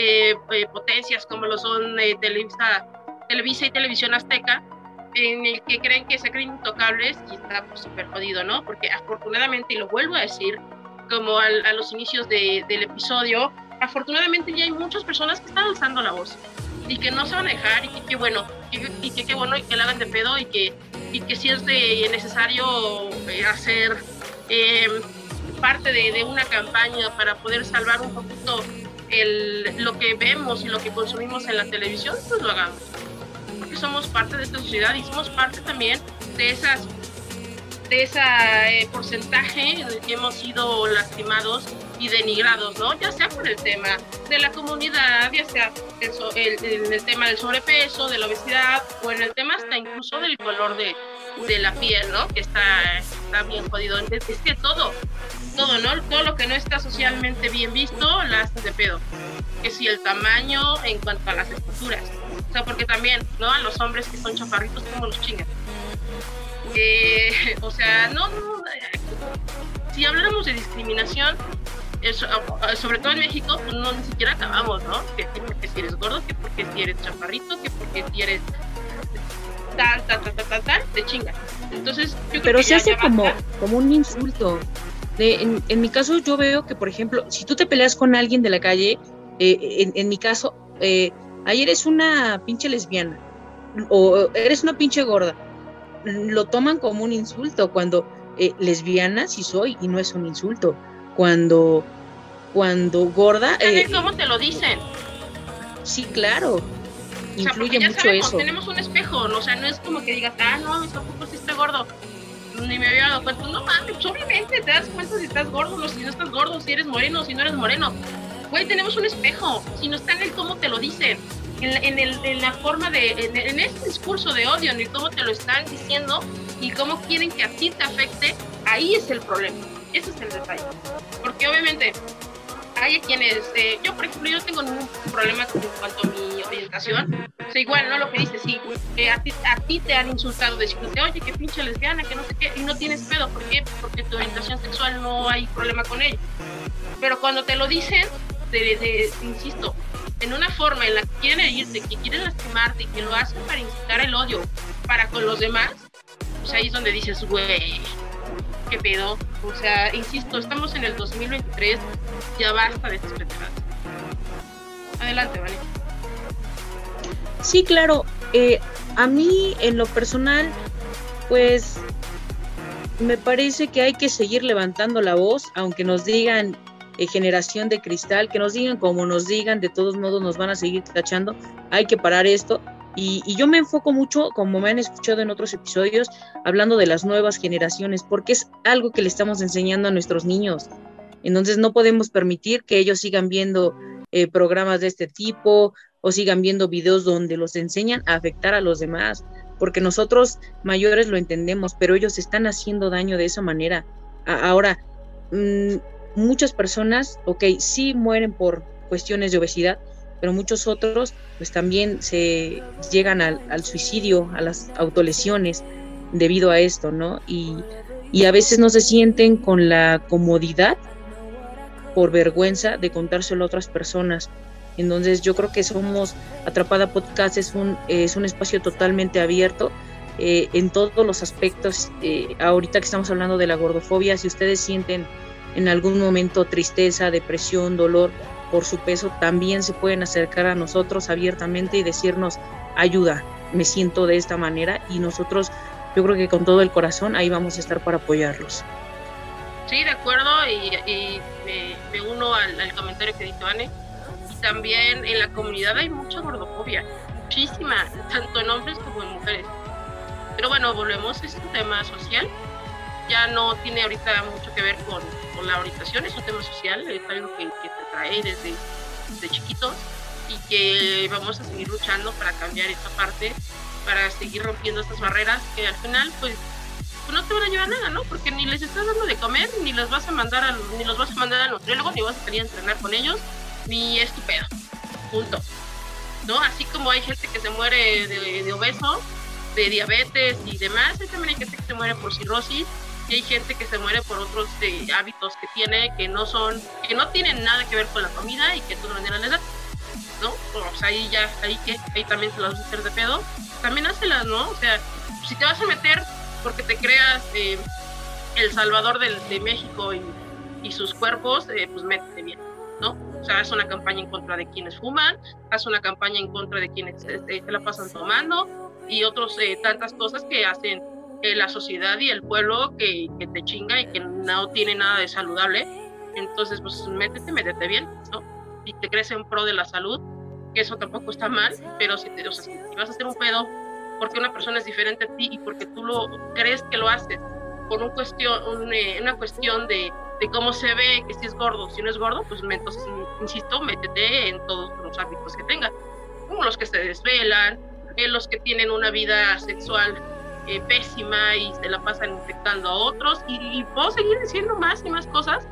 Speaker 1: eh, eh, potencias como lo son Televisa, Televisa y Televisión Azteca, en el que creen que se creen intocables y está súper pues, jodido, ¿no? Porque afortunadamente, y lo vuelvo a decir, como a los inicios del episodio, afortunadamente ya hay muchas personas que están alzando la voz y que no se van a dejar y que qué bueno, y, que qué bueno y que la hagan de pedo y que, y que si es de necesario eh, hacer em, parte de, una campaña para poder salvar un poquito el, lo que vemos y lo que consumimos en la televisión, pues lo hagamos. Porque somos parte de esta sociedad y somos parte también de esas de ese eh, porcentaje en el que hemos sido lastimados y denigrados, ¿no? Ya sea por el tema de la comunidad, ya sea en el, tema del sobrepeso, de la obesidad, o en el tema hasta incluso del color de, de la piel, ¿no? Que está, está bien jodido. Es que todo, todo, ¿no? Todo lo que no está socialmente bien visto, la hace de pedo. Que si el tamaño en cuanto a las estructuras. O sea, porque también, ¿no? A los hombres que son chaparritos, como los chingan. Eh, o sea, no, no, si hablamos de discriminación, sobre todo en México, pues no ni siquiera acabamos, ¿no? Que, porque si eres gordo, que porque si eres chaparrito, que porque si eres tal, tal, tal, tal, tal, te chingas. Entonces, yo creo
Speaker 2: Pero
Speaker 1: que
Speaker 2: se hace como, como un insulto. En, en, mi caso, yo veo que, por ejemplo, si tú te peleas con alguien de la calle, eh, en, en, mi caso, eh, ahí eres una pinche lesbiana o eres una pinche gorda. Lo toman como un insulto cuando eh, lesbiana sí soy y no es un insulto cuando, cuando gorda.
Speaker 1: Eh, ¿Cómo te lo dicen?
Speaker 2: Sí, claro.
Speaker 1: Influye mucho eso. Tenemos un espejo, ¿no? o sea, no es como que digas, ah, no, tampoco si estoy gordo. Ni me había dado cuenta. No mames, pues, obviamente te das cuenta si estás gordo, si no estás gordo, si eres moreno, si no eres moreno. Güey, tenemos un espejo. Si no está en el cómo te lo dicen, en, en, el, en la forma de, en, en este discurso de odio, ni cómo te lo están diciendo y cómo quieren que a ti te afecte, ahí es el problema. Ese es el detalle. Porque obviamente hay quienes, eh, yo por ejemplo, yo tengo ningún problema en cuanto a mi orientación, o sea, igual, ¿no? Lo que dices, sí, eh, a, ti, a, ti, te han insultado diciéndote, oye, qué pinche lesbiana, que no sé qué, y no tienes pedo, ¿por qué? Porque tu orientación sexual no hay problema con ella. Pero cuando te lo dicen, te, insisto, en una forma en la que quieren herirte, que quieren lastimarte y que lo hacen para incitar el odio para con los demás, pues ahí es donde dices, güey, qué pedo. O sea, insisto, estamos en el 2023, ya basta de estas pendejadas. Adelante, vale.
Speaker 2: Sí, claro. Eh, a mí, en lo personal, pues me parece que hay que seguir levantando la voz, aunque nos digan eh, generación de cristal, que nos digan como nos digan, de todos modos nos van a seguir tachando, hay que parar esto. Y, y, yo me enfoco mucho, como me han escuchado en otros episodios, hablando de las nuevas generaciones, porque es algo que le estamos enseñando a nuestros niños. Entonces no podemos permitir que ellos sigan viendo eh, programas de este tipo o sigan viendo videos donde los enseñan a afectar a los demás, porque nosotros mayores lo entendemos, pero ellos están haciendo daño de esa manera. ahora, mm, muchas personas, ok, sí mueren por cuestiones de obesidad, pero muchos otros pues también se llegan al, al suicidio, a las autolesiones debido a esto, ¿no? Y, y a veces no se sienten con la comodidad por vergüenza de contárselo a otras personas. Entonces yo creo que somos, Atrapada Podcast es un, es un espacio totalmente abierto eh, en todos los aspectos. Eh, ahorita que estamos hablando de la gordofobia, si ustedes sienten en algún momento tristeza, depresión, dolor por su peso, también se pueden acercar a nosotros abiertamente y decirnos, ayuda, me siento de esta manera y nosotros, yo creo que con todo el corazón ahí vamos a estar para apoyarlos.
Speaker 1: Sí, de acuerdo, y, me, uno al, comentario que dijo Anne. También en la comunidad hay mucha gordofobia, muchísima, tanto en hombres como en mujeres. Pero bueno, volvemos, es un tema social. Ya no tiene ahorita mucho que ver con, con la orientación, es un tema social, es algo que, te trae desde, desde chiquitos y que vamos a seguir luchando para cambiar esta parte, para seguir rompiendo estas barreras que al final, pues pues no te van a llevar nada, ¿no? Porque ni les estás dando de comer, ni los vas a mandar al, ni los vas a mandar al nutriólogo, ni vas a salir a entrenar con ellos, ni es tu pedo. Punto. ¿No? Así como hay gente que se muere de, obeso, de diabetes y demás, también hay gente que se muere por cirrosis y hay gente que se muere por otros eh, hábitos que tiene que no son, que no tienen nada que ver con la comida y que de todas maneras les da. ¿No? O sea, ahí ya, ahí que, ahí también se las vas a hacer de pedo, también hácelas, ¿no? O sea, si te vas a meter porque te creas eh, el salvador de México y, sus cuerpos, eh, pues métete bien, ¿no? O sea, haz una campaña en contra de quienes fuman, haz una campaña en contra de quienes se este, la pasan tomando y otros eh, tantas cosas que hacen la sociedad y el pueblo que, que, te chinga y que no tiene nada de saludable. Entonces, pues métete, métete bien, ¿no? Y te crees en pro de la salud, que eso tampoco está mal, pero si, te, o sea, si vas a hacer un pedo porque una persona es diferente a ti y porque tú lo crees que lo haces por un cuestión, eh, una cuestión de, de, cómo se ve, que si es gordo, si no es gordo, pues entonces, insisto, métete en todos los hábitos que tenga, como los que se desvelan, eh, los que tienen una vida sexual eh, pésima y se la pasan infectando a otros, y, puedo seguir diciendo más y más cosas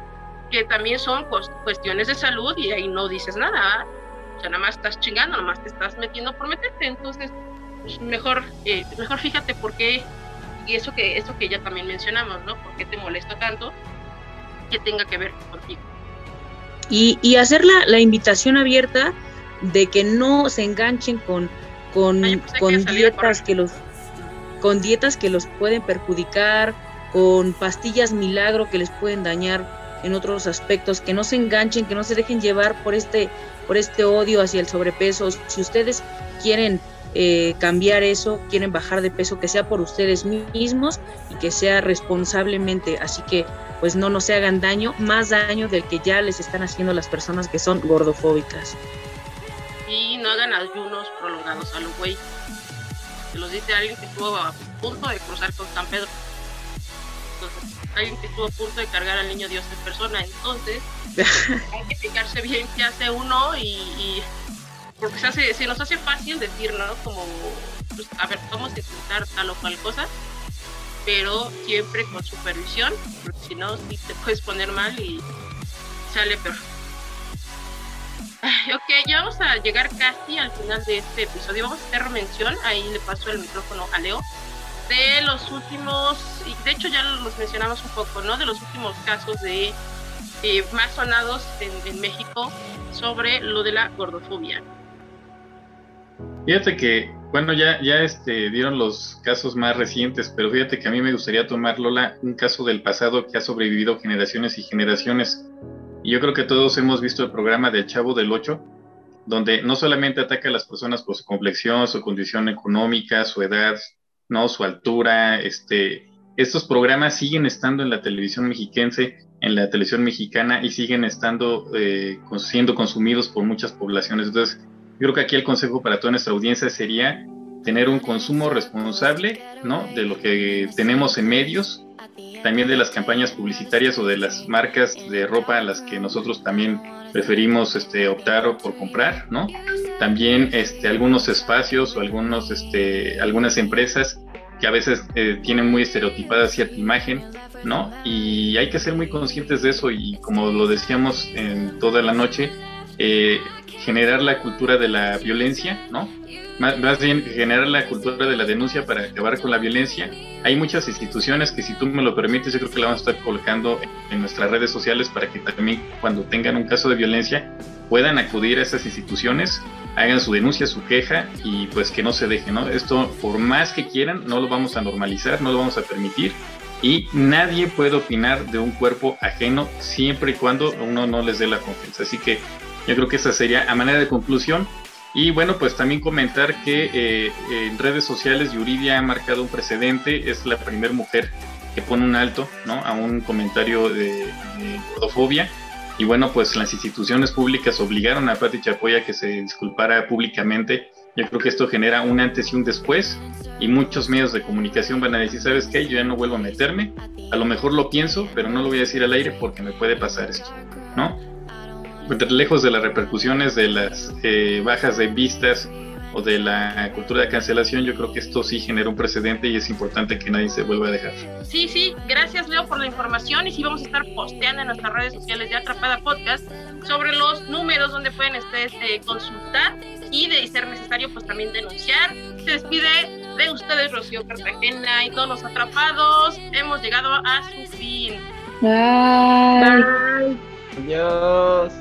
Speaker 1: que también son cuestiones de salud y ahí no dices nada, o sea, nada más estás chingando, nada más te estás metiendo por meterte, entonces mejor, eh, mejor fíjate por qué, y eso que, eso que ya también mencionamos, ¿no? ¿Por qué te molesta tanto que tenga que ver contigo?
Speaker 2: Y, y hacer la, la, invitación abierta de que no se enganchen con, con, pues con dietas que los con dietas que los pueden perjudicar, con pastillas milagro que les pueden dañar en otros aspectos, que no se enganchen, que no se dejen llevar por este, por este odio hacia el sobrepeso. Si ustedes quieren eh, cambiar eso, quieren bajar de peso, que sea por ustedes mismos y que sea responsablemente. Así que pues no nos hagan daño, más daño del que ya les están haciendo las personas que son gordofóbicas.
Speaker 1: Y no hagan ayunos prolongados a los güey. Se los dice alguien que estuvo a punto de cruzar con San Pedro. alguien que estuvo a punto de cargar al niño Dios en persona. Entonces, hay que fijarse bien qué hace uno y porque se, hace, se nos hace fácil decir, ¿no? Como, pues, a ver, vamos a intentar tal o cual cosa, pero siempre con supervisión, porque si no, sí te puedes poner mal y sale peor. Ok, ya vamos a llegar casi al final de este episodio. Vamos a hacer mención, ahí le paso el micrófono a Leo, de los últimos, y de hecho ya los mencionamos un poco, ¿no? De los últimos casos de eh, más sonados en, en México sobre lo de la gordofobia.
Speaker 3: Fíjate que, bueno, ya, ya este, dieron los casos más recientes, pero fíjate que a mí me gustaría tomar, Lola, un caso del pasado que ha sobrevivido generaciones y generaciones. Y yo creo que todos hemos visto el programa del Chavo del Ocho, donde no solamente ataca a las personas por su complexión, su condición económica, su edad, no, su altura, este, estos programas siguen estando en la televisión mexiquense, en la televisión mexicana y siguen estando eh, siendo consumidos por muchas poblaciones. Entonces, yo creo que aquí el consejo para toda nuestra audiencia sería tener un consumo responsable, ¿no? De lo que tenemos en medios, también de las campañas publicitarias o de las marcas de ropa a las que nosotros también preferimos este, optar o por comprar, ¿no? También este, algunos espacios o algunos, este, algunas empresas que a veces eh, tienen muy estereotipada cierta imagen, ¿no? Y hay que ser muy conscientes de eso y como lo decíamos en toda la noche, eh, generar la cultura de la violencia, ¿no? Más, bien generar la cultura de la denuncia para acabar con la violencia. Hay muchas instituciones que si tú me lo permites, yo creo que la vamos a estar colocando en nuestras redes sociales para que también cuando tengan un caso de violencia puedan acudir a esas instituciones, hagan su denuncia, su queja y pues que no se deje, ¿no? Esto por más que quieran, no lo vamos a normalizar, no lo vamos a permitir y nadie puede opinar de un cuerpo ajeno siempre y cuando uno no les dé la confianza. Así que yo creo que esa sería a manera de conclusión. Y bueno, pues también comentar que eh, en redes sociales Yuridia ha marcado un precedente, es la primera mujer que pone un alto ¿no? a un comentario de, gordofobia. Y bueno, pues las instituciones públicas obligaron a Pati Chapoya que se disculpara públicamente. Yo creo que esto genera un antes y un después y muchos medios de comunicación van a decir, ¿sabes qué? Yo ya no vuelvo a meterme. A lo mejor lo pienso, pero no lo voy a decir al aire porque me puede pasar esto, ¿no? Lejos de las repercusiones de las eh, bajas de vistas o de la cultura de cancelación, yo creo que esto sí genera un precedente y es importante que nadie se vuelva a dejar.
Speaker 1: Sí, sí, gracias Leo por la información y sí vamos a estar posteando en nuestras redes sociales de Atrapada Podcast sobre los números donde pueden ustedes eh, consultar y de ser necesario pues también denunciar. Se despide de ustedes Rocío Cartagena y todos los atrapados. Hemos llegado a su fin.
Speaker 6: Bye.
Speaker 5: Adiós.